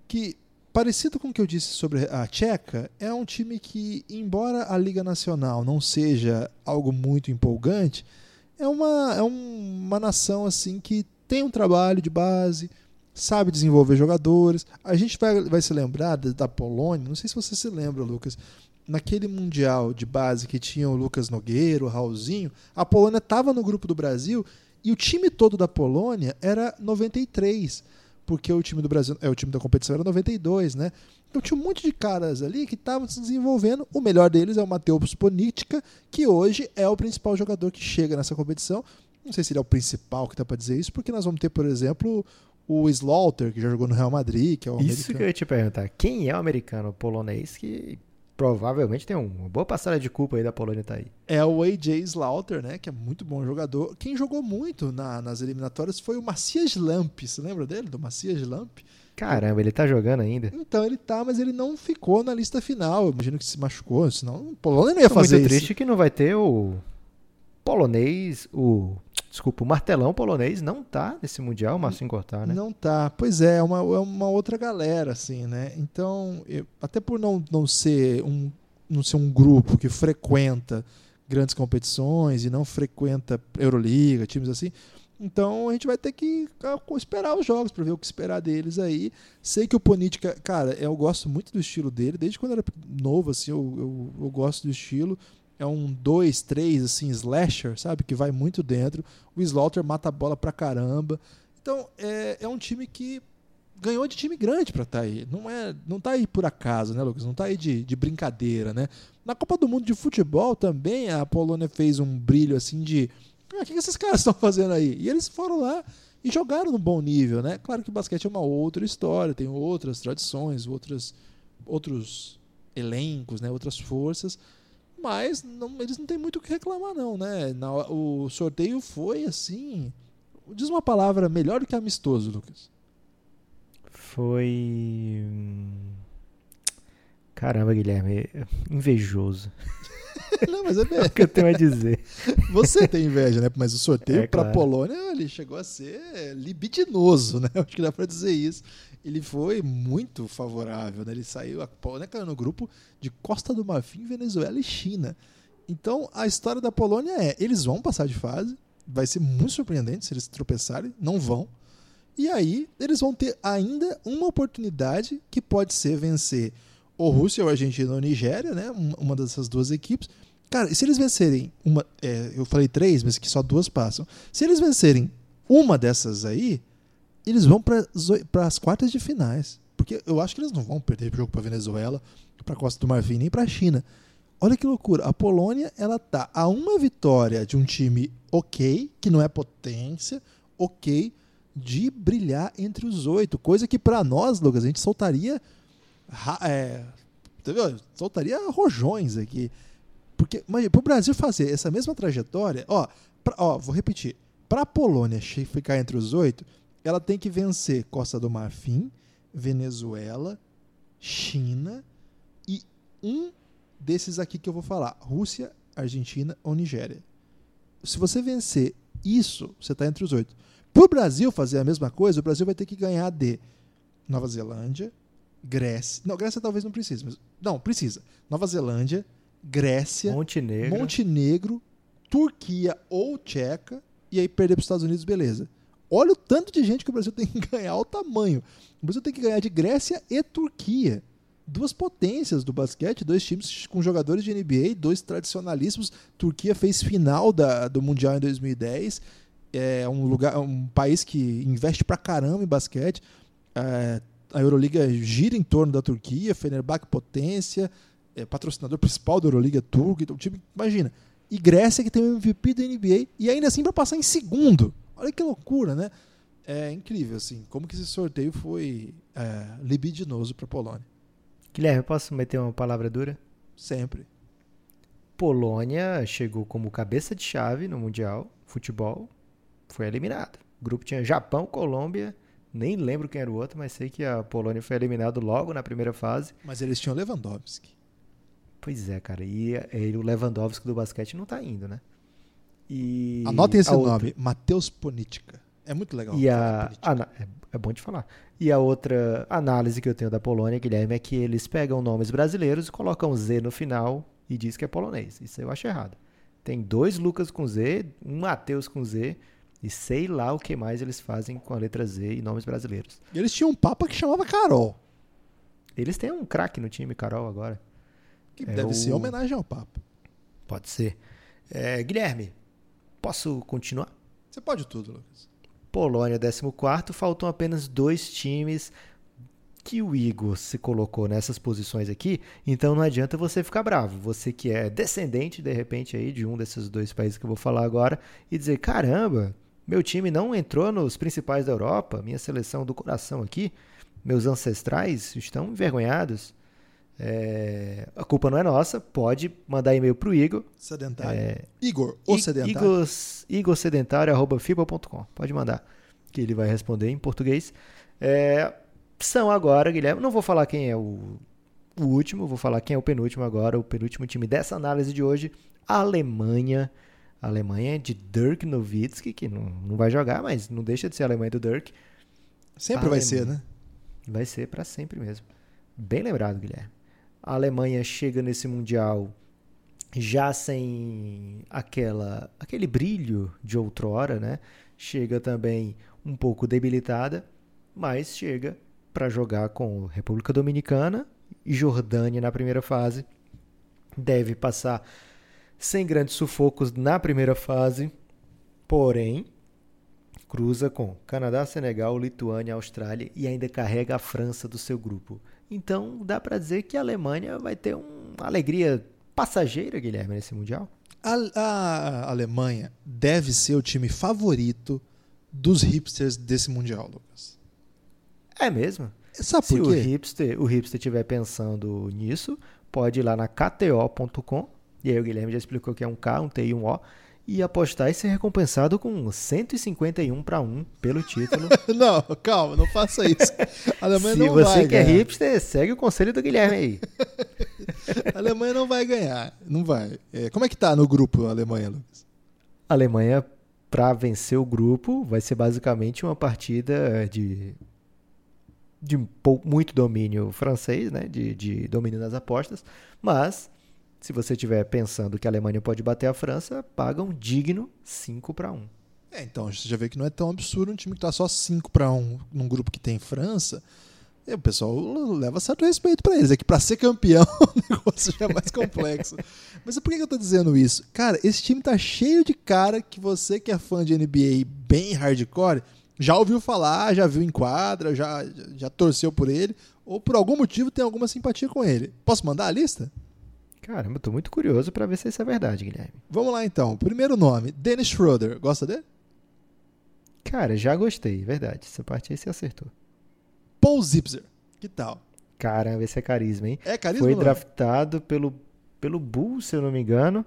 que, parecido com o que eu disse sobre a Tcheca, é um time que, embora a Liga Nacional não seja algo muito empolgante, é uma, é uma nação assim que tem um trabalho de base, sabe desenvolver jogadores. A gente vai, vai se lembrar da Polônia, não sei se você se lembra, Lucas, naquele Mundial de base que tinha o Lucas Nogueira, o Raulzinho, a Polônia estava no grupo do Brasil e o time todo da Polônia era 93, porque o time do Brasil, é o time da competição era 92, né? Então tinha um monte de caras ali que estavam se desenvolvendo. O melhor deles é o Matheus Ponitka, que hoje é o principal jogador que chega nessa competição. Não sei se ele é o principal que dá para dizer isso, porque nós vamos ter, por exemplo, o Slaughter, que já jogou no Real Madrid, que é o Isso americano. que eu ia te perguntar. Quem é o americano polonês que provavelmente tem uma boa passada de culpa aí da Polônia tá aí. É o AJ Slaughter, né? Que é muito bom jogador. Quem jogou muito na, nas eliminatórias foi o Macias Lamp. Você lembra dele? Do Macias Lamp? Caramba, ele tá jogando ainda? Então ele tá, mas ele não ficou na lista final. Eu imagino que se machucou, senão o Polônia não ia Tô fazer muito isso. triste que não vai ter o polonês, o desculpa, o martelão polonês não tá nesse mundial, Marcinho Cortar, né? Não tá. Pois é, é uma, é uma outra galera, assim, né? Então, eu- até por não, não ser um não ser um grupo que frequenta grandes competições e não frequenta Euroliga, times assim. Então a gente vai ter que esperar os jogos para ver o que esperar deles aí. Sei que o Ponitka, cara, eu gosto muito do estilo dele, desde quando era novo, assim, eu, eu, eu gosto do estilo. É um 2, 3, assim, slasher, sabe? Que vai muito dentro. O Slaughter mata a bola pra caramba. Então, é, é um time que ganhou de time grande pra estar aí. Não é, não tá aí por acaso, né, Lucas? Não tá aí de, de brincadeira, né? Na Copa do Mundo de Futebol também a Polônia fez um brilho assim de. Ah, o que que esses (laughs) caras estão fazendo aí? E eles foram lá e jogaram no bom nível, né? Claro que o basquete é uma outra história, tem outras tradições, outras, outros elencos, né? outras forças. Mas não- eles não têm muito o que reclamar, não, né? Na, o sorteio foi assim. Diz uma palavra melhor do que amistoso, Lucas. Foi. hum, Caramba, Guilherme, invejoso. (laughs) não, mas é bem. (laughs) É o que eu tenho a dizer. Você tem inveja, né? Mas o sorteio É, para claro. Polônia ele chegou a ser libidinoso, né? (laughs) Acho que dá para dizer isso. Ele foi muito favorável, né? Ele saiu, a Polônia caiu no grupo de Costa do Marfim, Venezuela e China. Então a história da Polônia é: eles vão passar de fase, vai ser muito surpreendente se eles tropeçarem, não vão. E aí eles vão ter ainda uma oportunidade que pode ser vencer ou Rússia, ou Argentina ou Nigéria, né? Um- Uma dessas duas equipes. Cara, e se eles vencerem uma. é, eu falei três, mas que só duas passam. Se eles vencerem uma dessas aí, eles vão para as quartas de finais. Porque eu acho que eles não vão perder jogo para Venezuela, para Costa do Marfim, nem para a China. Olha que loucura. A Polônia, ela tá a uma vitória de um time ok, que não é potência, ok, de brilhar entre os oito. Coisa que para nós, Lucas, a gente soltaria. É, entendeu? Soltaria rojões aqui. Porque, imagina, pro Brasil fazer essa mesma trajetória, ó, pra- ó vou repetir. Para a Polônia ficar entre os oito, ela tem que vencer Costa do Marfim, Venezuela, China e um desses aqui que eu vou falar: Rússia, Argentina ou Nigéria. Se você vencer isso, você está entre os oito. Para o Brasil fazer a mesma coisa, o Brasil vai ter que ganhar de Nova Zelândia, Grécia. Não, Grécia talvez não precise, mas. Não, precisa. Nova Zelândia, Grécia, Montenegro. Montenegro, Turquia ou Tcheca, e aí perder para os Estados Unidos, beleza. Olha o tanto de gente que o Brasil tem que ganhar, olha o tamanho. O Brasil tem que ganhar de Grécia e Turquia. duas potências do basquete, dois times com jogadores de NBA, dois tradicionalíssimos. Turquia fez final da, do Mundial em 2010. É um lugar, um país que investe pra caramba em basquete. É, a Euroliga gira em torno da Turquia, Fenerbahçe potência, é, patrocinador principal da Euroliga turca. Então, time, imagina. E Grécia que tem o MVP da NBA e ainda assim para passar em segundo. Olha que loucura, né? É incrível, assim, como que esse sorteio foi é, libidinoso para Polônia. Guilherme, posso meter uma palavra dura? Sempre. Polônia chegou como cabeça de chave no Mundial Futebol, foi eliminado. O grupo tinha Japão, Colômbia, nem lembro quem era o outro, mas sei que a Polônia foi eliminada logo na primeira fase. Mas eles tinham Lewandowski. Pois é, cara. E, e o Lewandowski do basquete não tá indo, né? E Anotem esse a nome, outra- Matheus Ponitka. É muito legal. E a, ana- é, é bom de falar. E a outra análise que eu tenho da Polônia, Guilherme, é que eles pegam nomes brasileiros, colocam Z no final e diz que é polonês. Isso eu acho errado. Tem dois Lucas com Z, um Matheus com Z, e sei lá o que mais eles fazem com a letra Z e nomes brasileiros. E eles tinham um papa que chamava Carol, Eles têm um craque no time, Carol, agora. que É deve o- ser homenagem ao papa. Pode ser. É, Guilherme, posso continuar? Você pode tudo, Lucas. Polônia, 14, faltam apenas dois times que o Igor se colocou nessas posições aqui, então não adianta você ficar bravo. Você que é descendente, de repente, aí de um desses dois países que eu vou falar agora, e dizer: caramba, meu time não entrou nos principais da Europa, minha seleção do coração aqui, meus ancestrais estão envergonhados. É, a culpa não é nossa, pode mandar e-mail para o Igor, Sedentário. É, Igor, o I- sedentário. Igor, igorsedentário.fiba.com. Pode mandar, que ele vai responder em português. É, são agora, Guilherme, não vou falar quem é o, o último, vou falar quem é o penúltimo agora, o penúltimo time dessa análise de hoje, a Alemanha. A Alemanha de Dirk Nowitzki, que não, não vai jogar, mas não deixa de ser a Alemanha do Dirk. Sempre vai ser, né? Vai ser para sempre mesmo. Bem lembrado, Guilherme. A Alemanha chega nesse mundial já sem aquela aquele brilho de outrora, né? Chega também um pouco debilitada, mas chega para jogar com República Dominicana e Jordânia na primeira fase. Deve passar sem grandes sufocos na primeira fase, porém cruza com Canadá, Senegal, Lituânia, Austrália e ainda carrega a França do seu grupo. Então dá para dizer que a Alemanha vai ter uma alegria passageira, Guilherme, nesse mundial. A, a Alemanha deve ser o time favorito dos hipsters desse Mundial, Lucas. É mesmo? Sabe Se por o quê? hipster, o hipster estiver pensando nisso, pode ir lá na KTO.com, e aí o Guilherme já explicou que é um K, um T e um O, e apostar e ser recompensado com 151 para 1 pelo título. (laughs) Não, calma, não faça isso. A Alemanha Se não você vai que é ganhar. hipster, segue o conselho do Guilherme aí. (laughs) A Alemanha não vai ganhar. Não vai. É, como é que tá no grupo a Alemanha, Lucas? A Alemanha, para vencer o grupo, vai ser basicamente uma partida de, de muito domínio francês, né? de, de domínio nas apostas. Mas, se você estiver pensando que a Alemanha pode bater a França, paga um digno 5 para 1. É, então, você já vê que não é tão absurdo um time que tá só 5 para 1 num grupo que tem França. E o pessoal leva certo respeito para eles. É que para ser campeão (laughs) o negócio já é mais complexo. Mas por que eu tô dizendo isso? Cara, esse time tá cheio de cara que você que é fã de NBA bem hardcore já ouviu falar, já viu em quadra, já, já torceu por ele, ou por algum motivo tem alguma simpatia com ele. Posso mandar a lista? Caramba, eu tô muito curioso para ver se isso é verdade, Guilherme. Vamos lá então. Primeiro nome, Dennis Schroeder. Gosta dele? Cara, já gostei, verdade. Essa parte aí você acertou. Paul Zipzer. Que tal? Caramba, esse é carisma, hein? É carisma? Foi não? draftado pelo, pelo Bulls, se eu não me engano,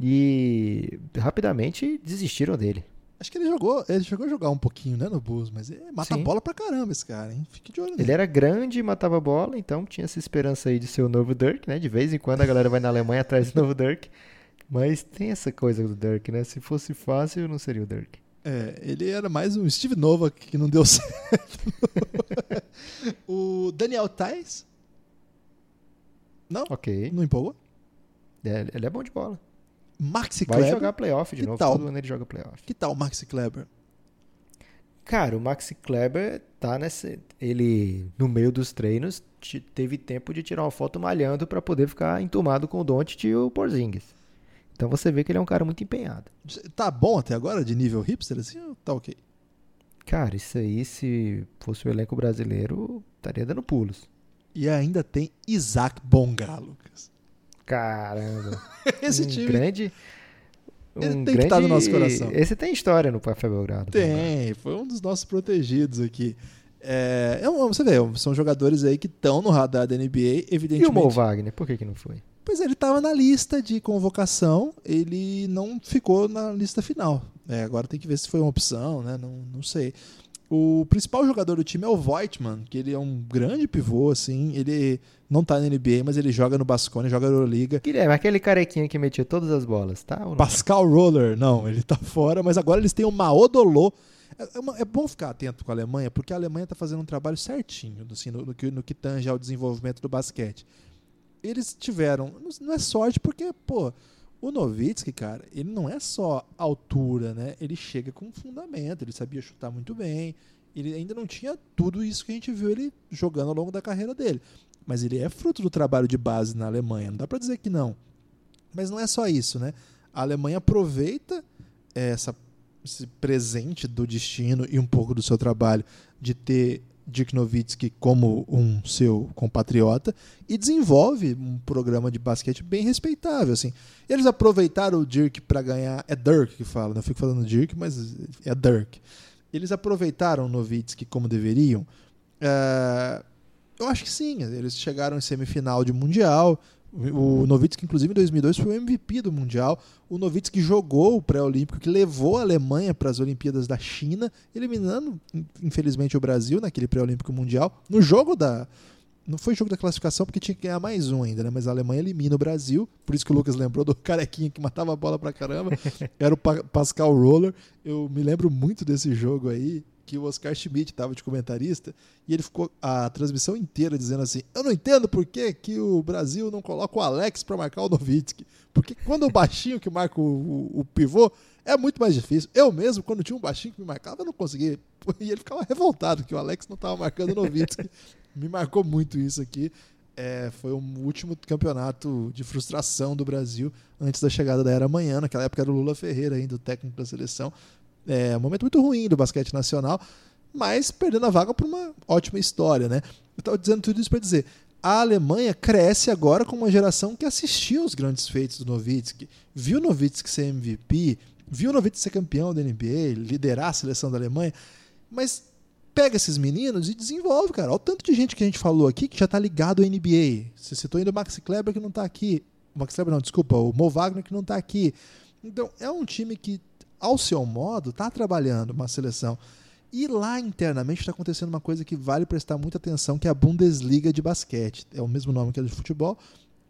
e rapidamente desistiram dele. Acho que ele jogou, ele chegou a jogar um pouquinho, né, no Bulls, mas é, mata Sim. bola pra caramba esse cara, hein? Fique de olho Ele nele. era grande e matava bola, então tinha essa esperança aí de ser o novo Dirk, né? De vez em quando a galera vai na Alemanha atrás do novo Dirk. Mas tem essa coisa do Dirk, né? Se fosse fácil, não seria o Dirk. É, ele era mais um Steve Nova que não deu (laughs) certo. o Daniel Tais? Não? Ok. Não empolgou? É, ele é bom de bola. Maxi Vai Kleber? jogar playoff de Que novo. tal? Todo ano ele joga playoff. Que tal o Maxi Kleber? Cara, o Maxi Kleber tá nessa. Ele, no meio dos treinos, teve tempo de tirar uma foto malhando para poder ficar entumado com o Doncic e o Porzingis. Então você vê que ele é um cara muito empenhado. Tá bom até agora, de nível hipster, assim, ou tá ok? Cara, isso aí, se fosse o elenco brasileiro, estaria dando pulos. E ainda tem Isaac Bonga, Lucas. Caramba. (laughs) Esse um time. Grande. Ele um tem que estar no nosso coração. Esse tem história no Café Belgrado. Tem, foi um dos nossos protegidos aqui. É, é um- você vê, são jogadores aí que estão no radar da NBA, E evidentemente. o Mo Wagner, por que, que não foi? Pois é, ele estava na lista de convocação, ele não ficou na lista final. É, agora tem que ver se foi uma opção, né? Não, não sei. O principal jogador do time é o Voigtman, que ele é um grande pivô, assim. Ele não tá na NBA, mas ele joga no Bascone, joga na Euroliga. Guilherme, aquele carequinha que metia todas as bolas, tá? Pascal Roller, não, ele tá fora, mas agora eles têm o Maodolo. É, é uma- é bom ficar atento com a Alemanha, porque a Alemanha tá fazendo um trabalho certinho assim, no, no que, no que tange ao desenvolvimento do basquete. Eles tiveram, não é sorte, porque, pô, o Novitsky, cara, ele não é só altura, né? Ele chega com fundamento, ele sabia chutar muito bem, ele ainda não tinha tudo isso que a gente viu ele jogando ao longo da carreira dele. Mas ele é fruto do trabalho de base na Alemanha, não dá pra dizer que não. Mas não é só isso, né? A Alemanha aproveita essa, esse presente do destino e um pouco do seu trabalho de ter Dirk Nowitzki como um seu compatriota e desenvolve um programa de basquete bem respeitável. Assim. Eles aproveitaram o Dirk para ganhar. É Dirk que fala, não fico falando Dirk, mas é Dirk. Eles aproveitaram o Nowitzki como deveriam. É, eu acho que sim. Eles chegaram em semifinal de Mundial. O Nowitzki, inclusive, em 2002 foi o MVP do Mundial. O Nowitzki jogou o pré-olímpico, que levou a Alemanha para as Olimpíadas da China, eliminando, infelizmente, o Brasil naquele pré-olímpico mundial. No jogo da. Não foi jogo da classificação, porque tinha que ganhar mais um ainda, né? Mas a Alemanha elimina o Brasil. Por isso que o Lucas lembrou do (laughs) carequinha que matava a bola pra caramba. Era o Pa- Pascal Roller. Eu me lembro muito desse jogo aí, que o Oscar Schmidt estava de comentarista, e ele ficou a transmissão inteira dizendo assim: Eu não entendo por que, que o Brasil não coloca o Alex para marcar o Novitsky. Porque quando o baixinho que marca o, o- o pivô é muito mais difícil. Eu mesmo, quando tinha um baixinho que me marcava, eu não conseguia. (laughs) E ele ficava revoltado que o Alex não estava marcando o Novitsky. me marcou muito isso aqui. É, foi o último campeonato de frustração do Brasil antes da chegada da Era Amanhã. Naquela época era o Lula Ferreira ainda, o técnico da seleção. É um momento muito ruim do basquete nacional, mas perdendo a vaga por uma ótima história, né? Eu estava dizendo tudo isso para dizer, a Alemanha cresce agora com uma geração que assistiu os grandes feitos do Nowitzki, viu o Nowitzki ser MVP, viu o Nowitzki ser campeão da NBA, liderar a seleção da Alemanha, mas pega esses meninos e desenvolve, cara. Olha o tanto de gente que a gente falou aqui que já tá ligado à NBA. Você citou ainda o Maxi Kleber que não tá aqui. O Max Kleber não, desculpa, o Mo Wagner que não tá aqui. Então, é um time que, ao seu modo, tá trabalhando uma seleção. E lá internamente está acontecendo uma coisa que vale prestar muita atenção, que é a Bundesliga de basquete. É o mesmo nome que a de futebol.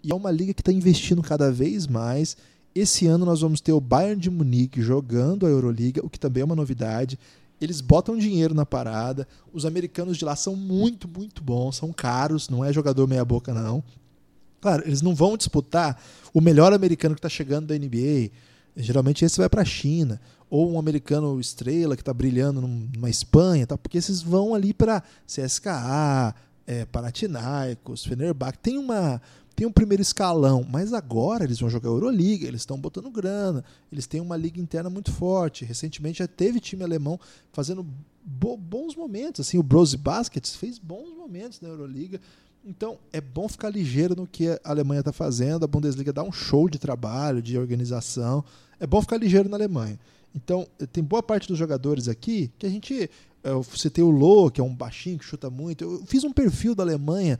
E é uma liga que está investindo cada vez mais. Esse ano nós vamos ter o Bayern de Munique jogando a Euroliga, o que também é uma novidade. Eles botam dinheiro na parada. Os americanos de lá são muito, muito bons, são caros, não é jogador meia-boca, não. Claro, eles não vão disputar o melhor americano que está chegando da NBA. Geralmente esse vai para a China. Ou um americano estrela que está brilhando numa Espanha, tá? porque esses vão ali para CSKA, é, Panathinaikos, Fenerbahçe. Tem uma tem um primeiro escalão, mas agora eles vão jogar Euroliga, eles estão botando grana, eles têm uma liga interna muito forte. Recentemente já teve time alemão fazendo bo bons momentos, assim, o Brose Baskets fez bons momentos na Euroliga. Então é bom ficar ligeiro no que a Alemanha está fazendo, a Bundesliga dá um show de trabalho, de organização. É bom ficar ligeiro na Alemanha. Então, tem boa parte dos jogadores aqui que a gente. Eu citei o Loh, que é um baixinho que chuta muito. Eu fiz um perfil da Alemanha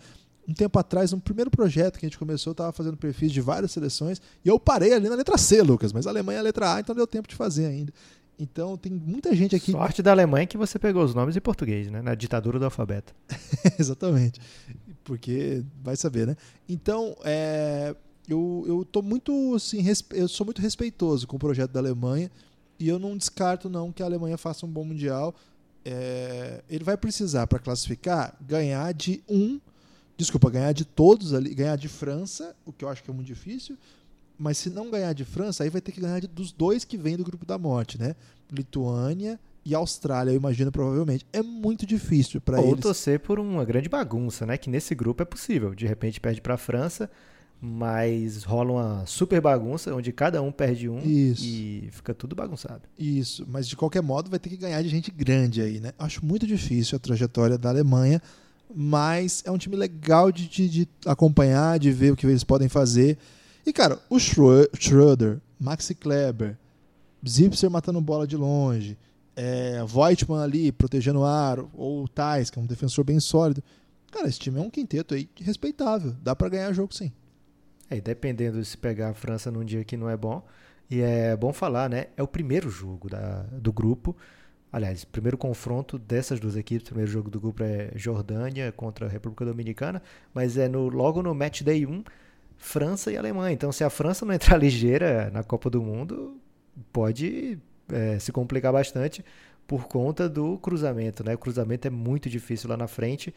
um tempo atrás, no primeiro projeto que a gente começou, eu estava fazendo perfis de várias seleções e eu parei ali na letra C, Lucas, mas a Alemanha é a letra A, então deu tempo de fazer ainda. Então tem muita gente aqui. Sorte da Alemanha que você pegou os nomes em português, né? Na ditadura do alfabeto. (laughs) Exatamente. Porque vai saber, né? Então, é, eu, eu tô muito assim, eu sou muito respeitoso com o projeto da Alemanha e eu não descarto não que a Alemanha faça um bom mundial. É, ele vai precisar para classificar ganhar de um desculpa, ganhar de todos ali, ganhar de França, o que eu acho que é muito difícil, mas se não ganhar de França, aí vai ter que ganhar de, dos dois que vêm do grupo da morte, né? Lituânia e Austrália, eu imagino provavelmente. É muito difícil para eles. Ou torcer por uma grande bagunça, né? Que nesse grupo é possível. De repente perde para a França, mas rola uma super bagunça onde cada um perde um Isso. e fica tudo bagunçado. Isso, mas de qualquer modo vai ter que ganhar de gente grande aí, né? Acho muito difícil a trajetória da Alemanha, mas é um time legal de, de, de acompanhar, de ver o que eles podem fazer. E, cara, o Schro- Schroeder, Maxi Kleber, Zipser matando bola de longe, é, Voigtman ali protegendo o aro, ou o Thais, que é um defensor bem sólido. Cara, esse time é um quinteto aí respeitável. Dá pra ganhar jogo sim. É, dependendo de se pegar a França num dia que não é bom. E é bom falar, né? É o primeiro jogo da, do grupo. Aliás, primeiro confronto dessas duas equipes. Primeiro jogo do grupo é Jordânia contra a República Dominicana. Mas é no, logo no match day 1, França e Alemanha. Então, se a França não entrar (laughs) ligeira na Copa do Mundo, pode é, se complicar bastante por conta do cruzamento, né? O cruzamento é muito difícil lá na frente.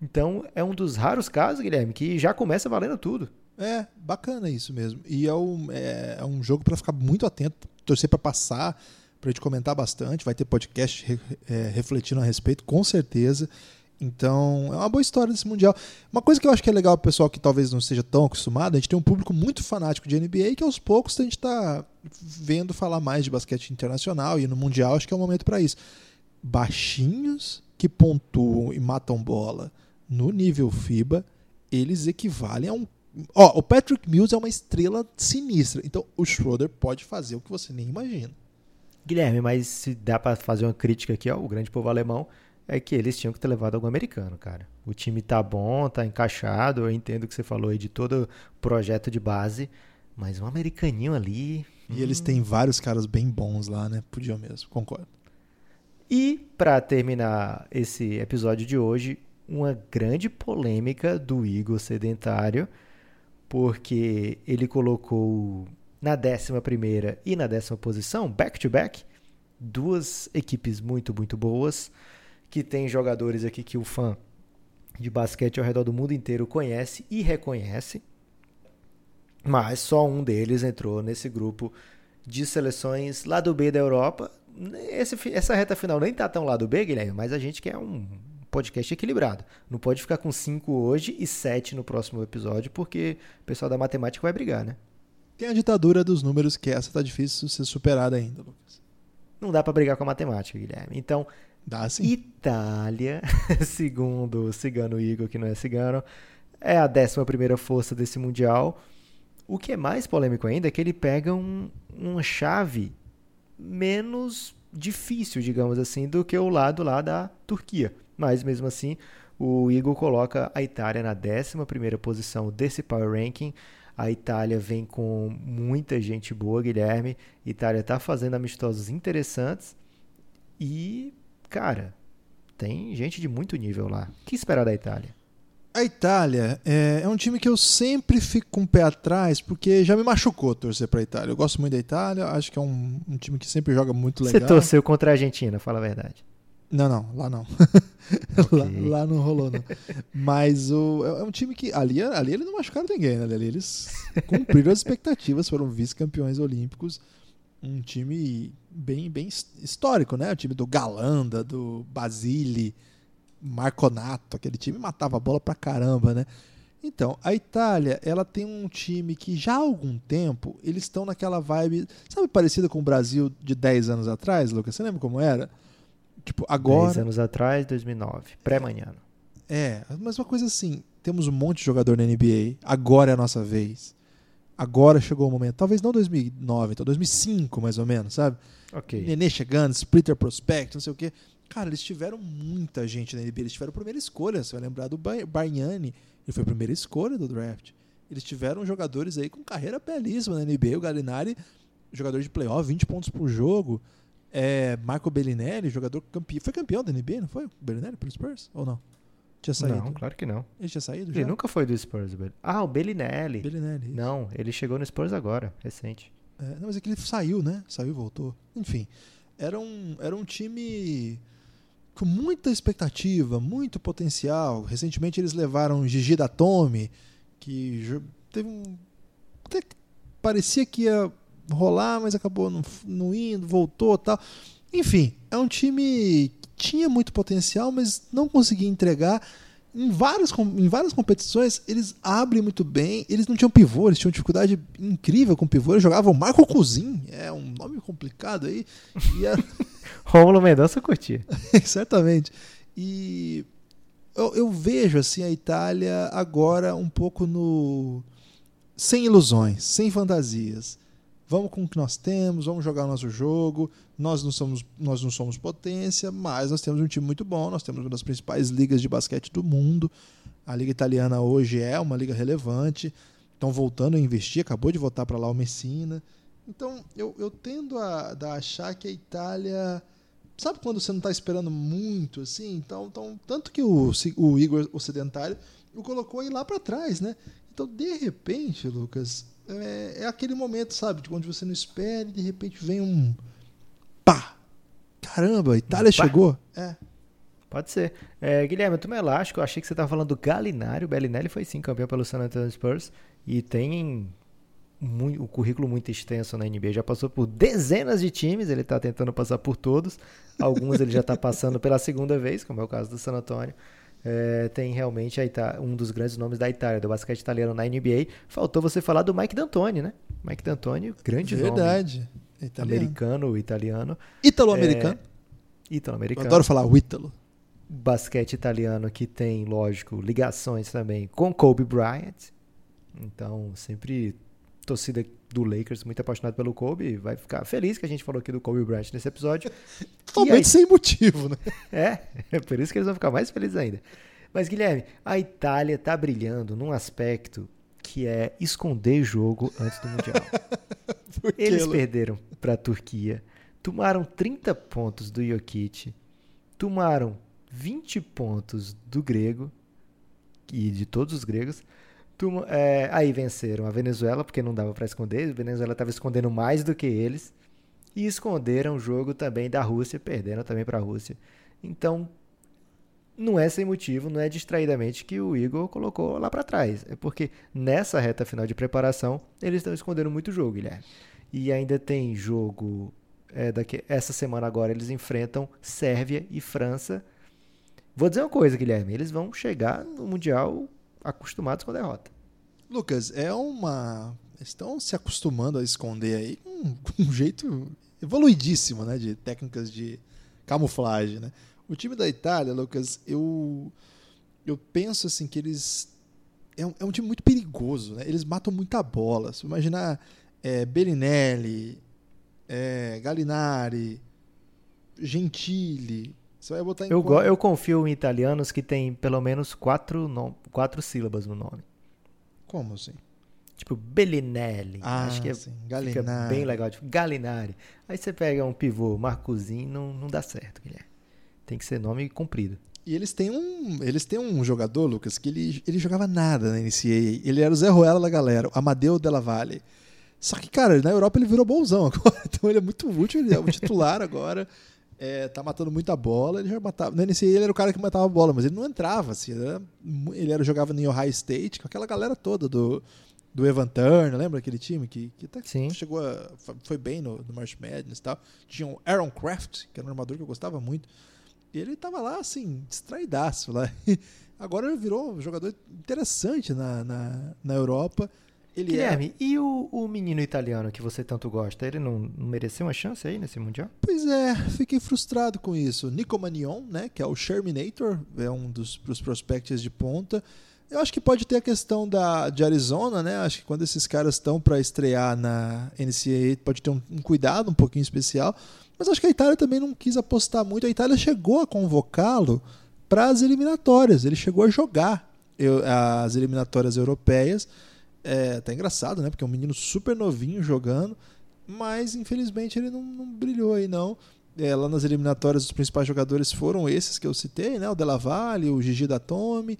Então, é um dos raros casos, Guilherme, que já começa valendo tudo. É, bacana isso mesmo. E é um, é, é um jogo para ficar muito atento, torcer para passar, para gente comentar bastante. Vai ter podcast re, é, refletindo a respeito, com certeza. Então, é uma boa história desse Mundial. Uma coisa que eu acho que é legal pro pessoal que talvez não esteja tão acostumado, a gente tem um público muito fanático de NBA que aos poucos a gente está vendo falar mais de basquete internacional e no Mundial acho que é o momento para isso. Baixinhos que pontuam e matam bola no nível FIBA, eles equivalem a um Ó, o Patrick Mills é uma estrela sinistra. Então o Schroeder pode fazer o que você nem imagina. Guilherme, mas se dá para fazer uma crítica aqui ao grande povo alemão, é que eles tinham que ter levado algum americano, cara. O time tá bom, tá encaixado, eu entendo o que você falou aí de todo o projeto de base, mas um americaninho ali. E eles têm vários caras bem bons lá, né? Podiam mesmo, concordo. E para terminar esse episódio de hoje, uma grande polêmica do Igor Sedentário, porque ele colocou na 11 e na décima posição, back to back, duas equipes muito, muito boas, que tem jogadores aqui que o fã de basquete ao redor do mundo inteiro conhece e reconhece, mas só um deles entrou nesse grupo de seleções lá do B da Europa. Esse, essa reta final nem tá tão lá do B, Guilherme, mas a gente quer um podcast equilibrado. Não pode ficar com 5 hoje e 7 no próximo episódio, porque o pessoal da matemática vai brigar, né? Tem a ditadura dos números, que essa tá difícil de ser superada ainda, Lucas. Não dá para brigar com a matemática, Guilherme. Então, dá sim. Itália, (laughs) segundo o cigano Igor, que não é cigano, é a 11 força desse Mundial. O que é mais polêmico ainda é que ele pega um, uma chave menos difícil, digamos assim, do que o lado lá da Turquia. Mas mesmo assim, o Igor coloca a Itália na 11 posição desse Power Ranking. A Itália vem com muita gente boa, Guilherme. A Itália está fazendo amistosos interessantes. E, cara, tem gente de muito nível lá. O que esperar da Itália? A Itália é, é, um time que eu sempre fico com o pé atrás, porque já me machucou torcer para a Itália. Eu gosto muito da Itália, acho que é um, um time que sempre joga muito legal. Você torceu contra a Argentina, fala a verdade. Não, não, lá não. (laughs) Okay. lá, lá, não rolou, não. Mas o, é um time que. Ali, ali eles não machucaram ninguém, né? Ali eles cumpriram as expectativas, foram vice-campeões olímpicos. Um time bem, bem histórico, né? O time do Galanda, do Basile, Marconato, aquele time matava a bola pra caramba, né? Então, a Itália, ela tem um time que já há algum tempo eles estão naquela vibe, sabe, parecida com o Brasil de 10 anos atrás, Lucas? Você lembra como era? Tipo, agora. 10 anos atrás, 2009. Pré-manhã. É, mas uma coisa assim: temos um monte de jogador na NBA, agora é a nossa vez. Agora chegou o momento. Talvez não 2009, então 2005 mais ou menos, sabe? Ok. Nenê chegando, Splitter Prospect, não sei o quê. Cara, eles tiveram muita gente na NBA. Eles tiveram a primeira escolha. Você vai lembrar do Bargnani. Ele foi a primeira escolha do draft. Eles tiveram jogadores aí com carreira belíssima na NBA. O Galinari, jogador de playoff, 20 pontos por jogo. É, Marco Bellinelli, jogador campeão. Foi campeão da NBA, não foi? Bellinelli pelo Spurs? Ou não? Tinha saído? Não, claro que não. Ele tinha saído Ele já? nunca foi do Spurs. Ah, o Bellinelli. Bellinelli. Isso. Não, ele chegou no Spurs agora, recente. É, não, mas é que ele saiu, né? Saiu e voltou. Enfim, era um, era um time com muita expectativa, muito potencial. Recentemente eles levaram Gigi da Tome, que teve um. Até parecia que ia rolar, mas acabou não, não indo, voltou tal. Enfim, é um time que tinha muito potencial, mas não conseguia entregar. Em várias, em várias competições, eles abrem muito bem. Eles não tinham pivô, eles tinham dificuldade incrível com pivô. Eles jogavam Marco Cousin, é um nome complicado aí. E era... (laughs) Rômulo Mendonça curtia. (laughs) Certamente. E eu, eu, vejo assim a Itália agora um pouco no sem ilusões, sem fantasias. Vamos com o que nós temos, vamos jogar o nosso jogo. Nós não somos, nós não somos potência, mas nós temos um time muito bom. Nós temos uma das principais ligas de basquete do mundo. A liga italiana hoje é uma liga relevante. Estão voltando a investir. Acabou de voltar para lá o Messina. Então eu, eu tendo a, a achar que a Itália sabe quando você não está esperando muito assim? Então, então tanto que o, o Igor Ocidentário o colocou aí lá para trás, né? Então, de repente, Lucas, é, é, aquele momento, sabe, de onde você não espera e de repente vem um pá. Caramba, a Itália pá. chegou. É. Pode ser. É, Guilherme, tu me elástico, eu achei que você estava falando do Galinari. O Bellinelli foi sim campeão pelo San Antonio Spurs e tem muito, um currículo muito extenso na NBA. Já passou por dezenas de times, ele está tentando passar por todos. Alguns ele já está passando pela segunda vez, como é o caso do San Antonio. É, tem realmente Ita um dos grandes nomes da Itália, do basquete italiano na NBA. Faltou você falar do Mike D'Antoni, né? Mike D'Antoni, grande Verdade. nome. Italiano. Americano, italiano. Ítalo-americano. É, Ítalo-americano. Adoro falar o Ítalo. Basquete italiano que tem, lógico, ligações também com Kobe Bryant. Então, sempre torcida do Lakers muito apaixonado pelo Kobe, vai ficar feliz que a gente falou aqui do Kobe Bryant nesse episódio. (laughs) Totalmente aí... sem motivo, né? (laughs) É, é por isso que eles vão ficar mais felizes ainda. Mas, Guilherme, a Itália tá brilhando num aspecto que é esconder jogo antes do Mundial. (laughs) eles perderam para a Turquia, tomaram 30 pontos do Jokic, tomaram 20 pontos do grego e de todos os gregos, é, aí venceram a Venezuela, porque não dava para esconder. A Venezuela estava escondendo mais do que eles. E esconderam o jogo também da Rússia, perdendo também para a Rússia. Então, não é sem motivo, não é distraidamente que o Igor colocou lá para trás. É porque nessa reta final de preparação, eles estão escondendo muito jogo, Guilherme. E ainda tem jogo. É, daqui, essa semana agora eles enfrentam Sérvia e França. Vou dizer uma coisa, Guilherme. Eles vão chegar no Mundial acostumados com a derrota. Lucas, é uma. Estão se acostumando a esconder aí com um, jeito evoluidíssimo, né? De técnicas de camuflagem, né? O time da Itália, Lucas, eu eu penso assim que eles é um, é um time muito perigoso, né? Eles matam muita bola. Se imaginar é, Bellinelli, é, Gallinari, Gentili, você vai botar em eu, eu confio em italianos que tem pelo menos quatro, quatro sílabas no nome. Como assim? Tipo, Bellinelli. Ah, Acho que é, sim. Fica bem legal. Tipo, Galinari. Aí você pega um pivô, Marcozinho, não, não dá certo, Guilherme. Tem que ser nome comprido. E eles têm um, eles têm um jogador, Lucas, que ele, ele jogava nada na NCAA. Ele era o Zé Ruela da galera, o Amadeu Della Valle. Só que, cara, na Europa ele virou bolzão (laughs) agora. Então ele é muito útil, ele é o titular agora é, tá matando muita bola. Ele já matava. No NCAA ele era o cara que matava a bola, mas ele não entrava, assim. Ele, era, ele era, jogava no Ohio State com aquela galera toda do, do Evan Turner, lembra aquele time que, que até Sim. chegou a, foi bem no, no March Madness e tal. Tinha o Aaron Craft, que era um armador que eu gostava muito. E ele tava lá, assim, distraidaço lá. (laughs) Agora ele virou um jogador interessante na, na, na Europa. Ele Guilherme, é... e o, o menino italiano que você tanto gosta, ele não, não mereceu uma chance aí nesse Mundial? Pois é, fiquei frustrado com isso. Nico Manion, né, que é o Sherminator, é um dos, dos prospects de ponta. Eu acho que pode ter a questão da, de Arizona, né? Acho que quando esses caras estão para estrear na NCAA, pode ter um, um, cuidado um pouquinho especial. Mas acho que a Itália também não quis apostar muito. A Itália chegou a convocá-lo para as eliminatórias. Ele chegou a jogar eu, as eliminatórias europeias. É até engraçado, né? Porque é um menino super novinho jogando, mas infelizmente ele não, não brilhou aí, não. É, lá nas eliminatórias, os principais jogadores foram esses que eu citei, né? O Della Valle, o Gigi da Tome,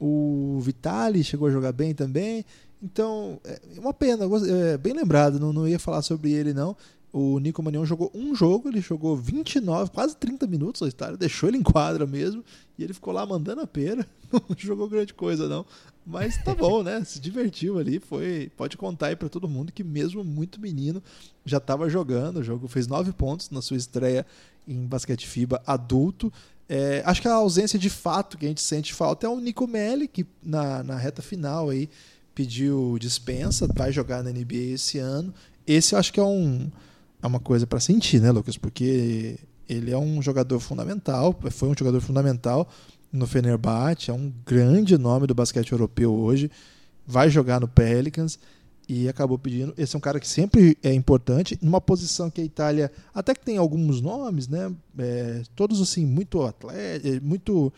o Vitali chegou a jogar bem também. Então, é uma pena, é bem lembrado, não, não ia falar sobre ele não. O Nico Manion jogou um jogo, ele jogou 29, quase 30 minutos na Itália, deixou ele em quadra mesmo, e ele ficou lá mandando a pera. (laughs) Não jogou grande coisa, não. Mas tá bom, né? Se divertiu ali, foi. Pode contar aí pra todo mundo que, mesmo muito menino, já estava jogando. O jogo fez 9 pontos na sua estreia em basquete FIBA adulto. É, acho que a ausência de fato que a gente sente falta é o Nico Melli, que na, na reta final aí pediu dispensa, vai jogar na NBA esse ano. Esse eu acho que é um é uma coisa para sentir, né, Lucas? Porque ele é um jogador fundamental, foi um jogador fundamental no Fenerbahçe, é um grande nome do basquete europeu hoje, vai jogar no Pelicans e acabou pedindo. Esse é um cara que sempre é importante, numa posição que a Itália até que tem alguns nomes, né? É, todos assim muito atleta, muito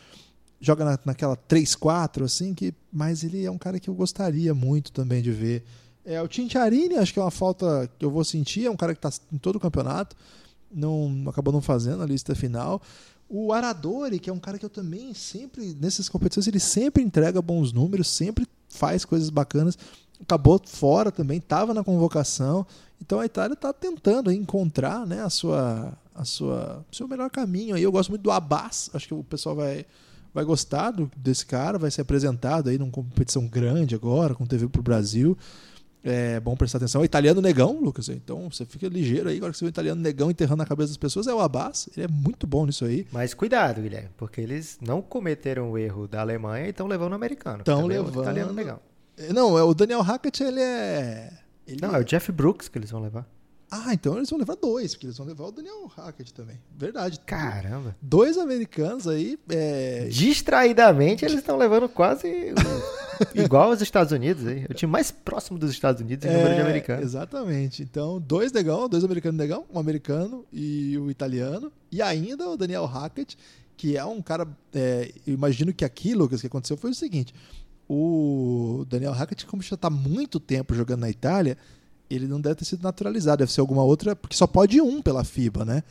joga na, naquela 3-4 assim, que mas ele é um cara que eu gostaria muito também de ver é, o Tintiarini, acho que é uma falta que eu vou sentir, é um cara que está em todo o campeonato, não acabou não fazendo a lista final. O Aradori, que é um cara que eu também sempre, nessas competições, ele sempre entrega bons números, sempre faz coisas bacanas. Acabou fora também, estava na convocação. Então a Itália está tentando encontrar né, a sua, a sua, seu melhor caminho. Aí eu gosto muito do Abbas, acho que o pessoal vai, vai gostar desse cara, vai ser apresentado aí numa competição grande agora, com TV para o Brasil. É bom prestar atenção. O italiano negão, Lucas. Então você fica ligeiro aí. Agora que você vê o italiano negão enterrando na cabeça das pessoas, é o Abbas. Ele é muito bom nisso aí. Mas cuidado, Guilherme, porque eles não cometeram o erro da Alemanha e estão levando o americano. Estão levando. É o italiano negão. É, não, é o Daniel Hackett, ele é. Ele não, é o Jeff Brooks que eles vão levar. Ah, então eles vão levar dois, porque eles vão levar o Daniel Hackett também. Verdade. Caramba. Dois americanos aí. É... Distraidamente, eles estão levando quase (laughs) igual aos Estados Unidos. Aí. O time mais próximo dos Estados Unidos em é, número de americanos. Exatamente. Então, dois negão, dois americanos negão, um americano e o italiano. E ainda o Daniel Hackett, que é um cara. É, eu imagino que aqui, Lucas, que aconteceu foi o seguinte: o Daniel Hackett, como já está muito tempo jogando na Itália ele não deve ter sido naturalizado, deve ser alguma outra, porque só pode um pela FIBA, né?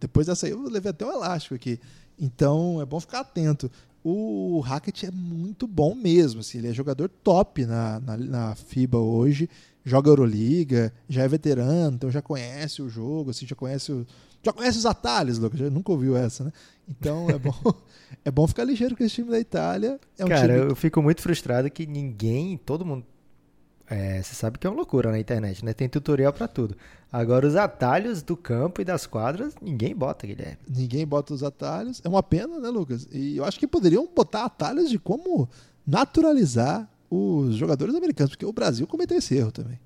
Depois dessa aí eu levei até um elástico aqui. Então é bom ficar atento. O Hackett é muito bom mesmo, assim, ele é jogador top na, na, na, FIBA hoje, joga Euroliga, já é veterano, então já conhece o jogo, assim, já conhece o, já conhece os atalhos, Lucas, já nunca ouviu essa, né? Então é bom, (laughs) é bom ficar ligeiro com esse time da Itália. É um Cara, time... eu fico muito frustrado que ninguém, todo mundo é, você sabe que é uma loucura na internet, né? Tem tutorial para tudo. Agora, os atalhos do campo e das quadras, ninguém bota, Guilherme. Ninguém bota os atalhos. É uma pena, né, Lucas? E eu acho que poderiam botar atalhos de como naturalizar os jogadores americanos, porque o Brasil cometeu esse erro também.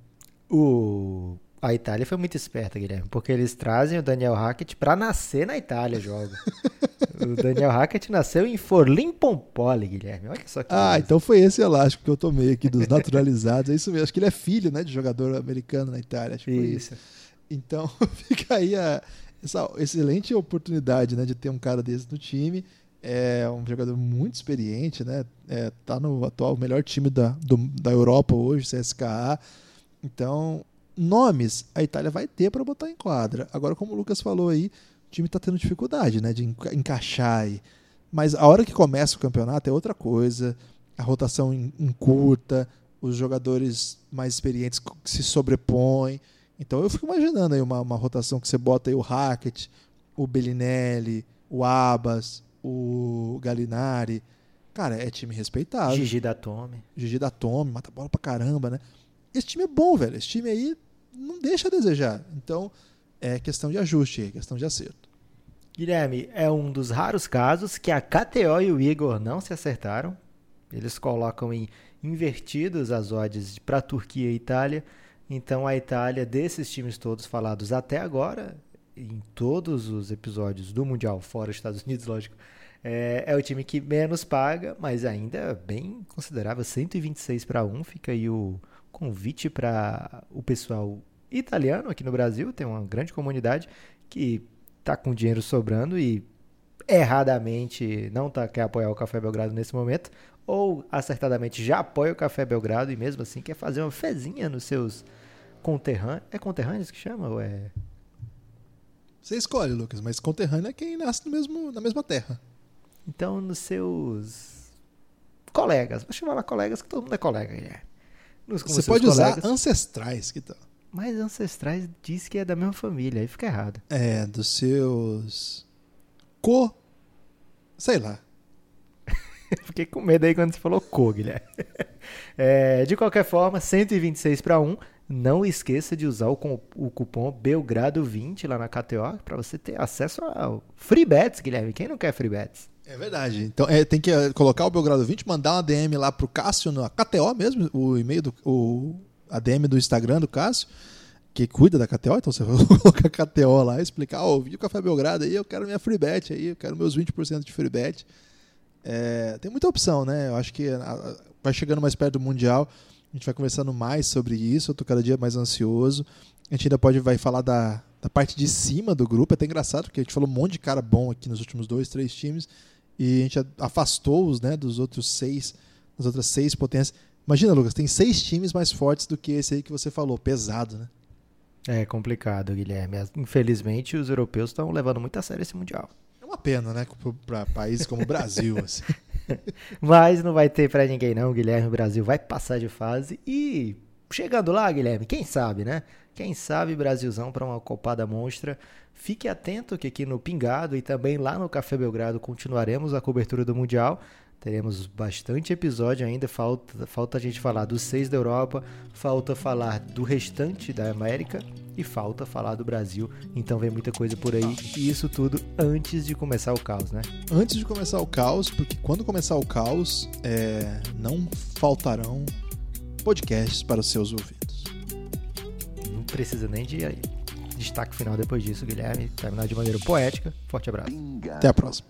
O a Itália foi muito esperta, Guilherme, porque eles trazem o Daniel Hackett para nascer na Itália, joga. (laughs) o Daniel Hackett nasceu em Forlim Pompoli, Guilherme. Olha só que Ah, então foi esse elástico que eu tomei aqui dos naturalizados. É isso mesmo. Acho que ele é filho, né, de jogador americano na Itália. Acho que isso. isso. Então (laughs) fica aí a, essa excelente oportunidade, né, de ter um cara desse no time. É um jogador muito experiente, né? É, tá no atual melhor time da, do, da Europa hoje, CSKA. Então, nomes a Itália vai ter para botar em quadra. Agora, como o Lucas falou aí, o time está tendo dificuldade né, de encaixar. Aí. Mas a hora que começa o campeonato é outra coisa. A rotação encurta, os jogadores mais experientes se sobrepõem. Então eu fico imaginando aí uma, uma rotação que você bota aí o Hackett, o Bellinelli, o Abas, o Galinari. Cara, é time respeitável. Gigi da Tome. Gigi da Tome, mata bola pra caramba, né? Esse time é bom, velho. Esse time aí não deixa a desejar. Então, é questão de ajuste, é questão de acerto. Guilherme, é um dos raros casos que a KTO e o Igor não se acertaram. Eles colocam em invertidos as odds para Turquia e Itália. Então a Itália, desses times todos falados até agora, em todos os episódios do Mundial, fora os Estados Unidos, lógico, é, é o time que menos paga, mas ainda bem considerável, 126 para 1. Fica aí o, convite para o pessoal italiano aqui no Brasil, tem uma grande comunidade que está com dinheiro sobrando e erradamente não tá, quer apoiar o Café Belgrado nesse momento, ou acertadamente já apoia o Café Belgrado e mesmo assim quer fazer uma fezinha nos seus conterrâneos. É conterrâneos que chama? Ou é... Você escolhe, Lucas, mas conterrâneo é quem nasce no mesmo, na mesma terra. Então, nos seus colegas, vou chamar lá colegas que todo mundo é colega, Guilherme. Você pode colegas. usar ancestrais, que tal? Mas ancestrais diz que é da mesma família, aí fica errado. É, dos seus. Co. Sei lá. (laughs) Fiquei com medo aí quando você falou co, Guilherme. (laughs) É, de qualquer forma, 126 para 1. Não esqueça de usar o, o cupom Belgrado20 lá na KTO para você ter acesso ao free bets, Guilherme. Quem não quer free bets? É verdade. Então é, tem que eh, colocar o Belgrado 20, mandar uma DM lá pro Cássio, na KTO mesmo, o e-mail do. O, a DM do Instagram do Cássio, que cuida da KTO, então você (laughs) vai colocar a KTO lá e explicar, ó, oh, vi o Café Belgrado aí, eu quero minha free bet aí, eu quero meus 20% de free bet. É, tem muita opção, né? Eu acho que a, vai chegando mais perto do Mundial, a gente vai conversando mais sobre isso, eu tô cada dia mais ansioso. A gente ainda pode vai falar da, da parte de cima do grupo, é até engraçado, porque a gente falou um monte de cara bom aqui nos últimos dois, três times, e a gente afastou-os né, dos outros seis, das outras seis potências. Imagina, Lucas, tem seis times mais fortes do que esse aí que você falou, pesado, né? É complicado, Guilherme. Infelizmente, os europeus estão levando muito a sério esse Mundial. É uma pena, né? Para países como o Brasil. Assim. (laughs) Mas não vai ter para ninguém, não, Guilherme. O Brasil vai passar de fase e chegando lá, Guilherme, quem sabe, né? Quem sabe Brasilzão para uma copada monstra. Fique atento que aqui no Pingado e também lá no Café Belgrado continuaremos a cobertura do Mundial. Teremos bastante episódio ainda. Falta, falta a gente falar dos seis da Europa, falta falar do restante da América e falta falar do Brasil. Então vem muita coisa por aí. E isso tudo antes de começar o caos, né? Antes de começar o caos, porque quando começar o caos, é, não faltarão podcasts para os seus ouvidos. Não precisa nem de destaque final depois disso, Guilherme. Terminar de maneira poética. Forte abraço. Até a próxima.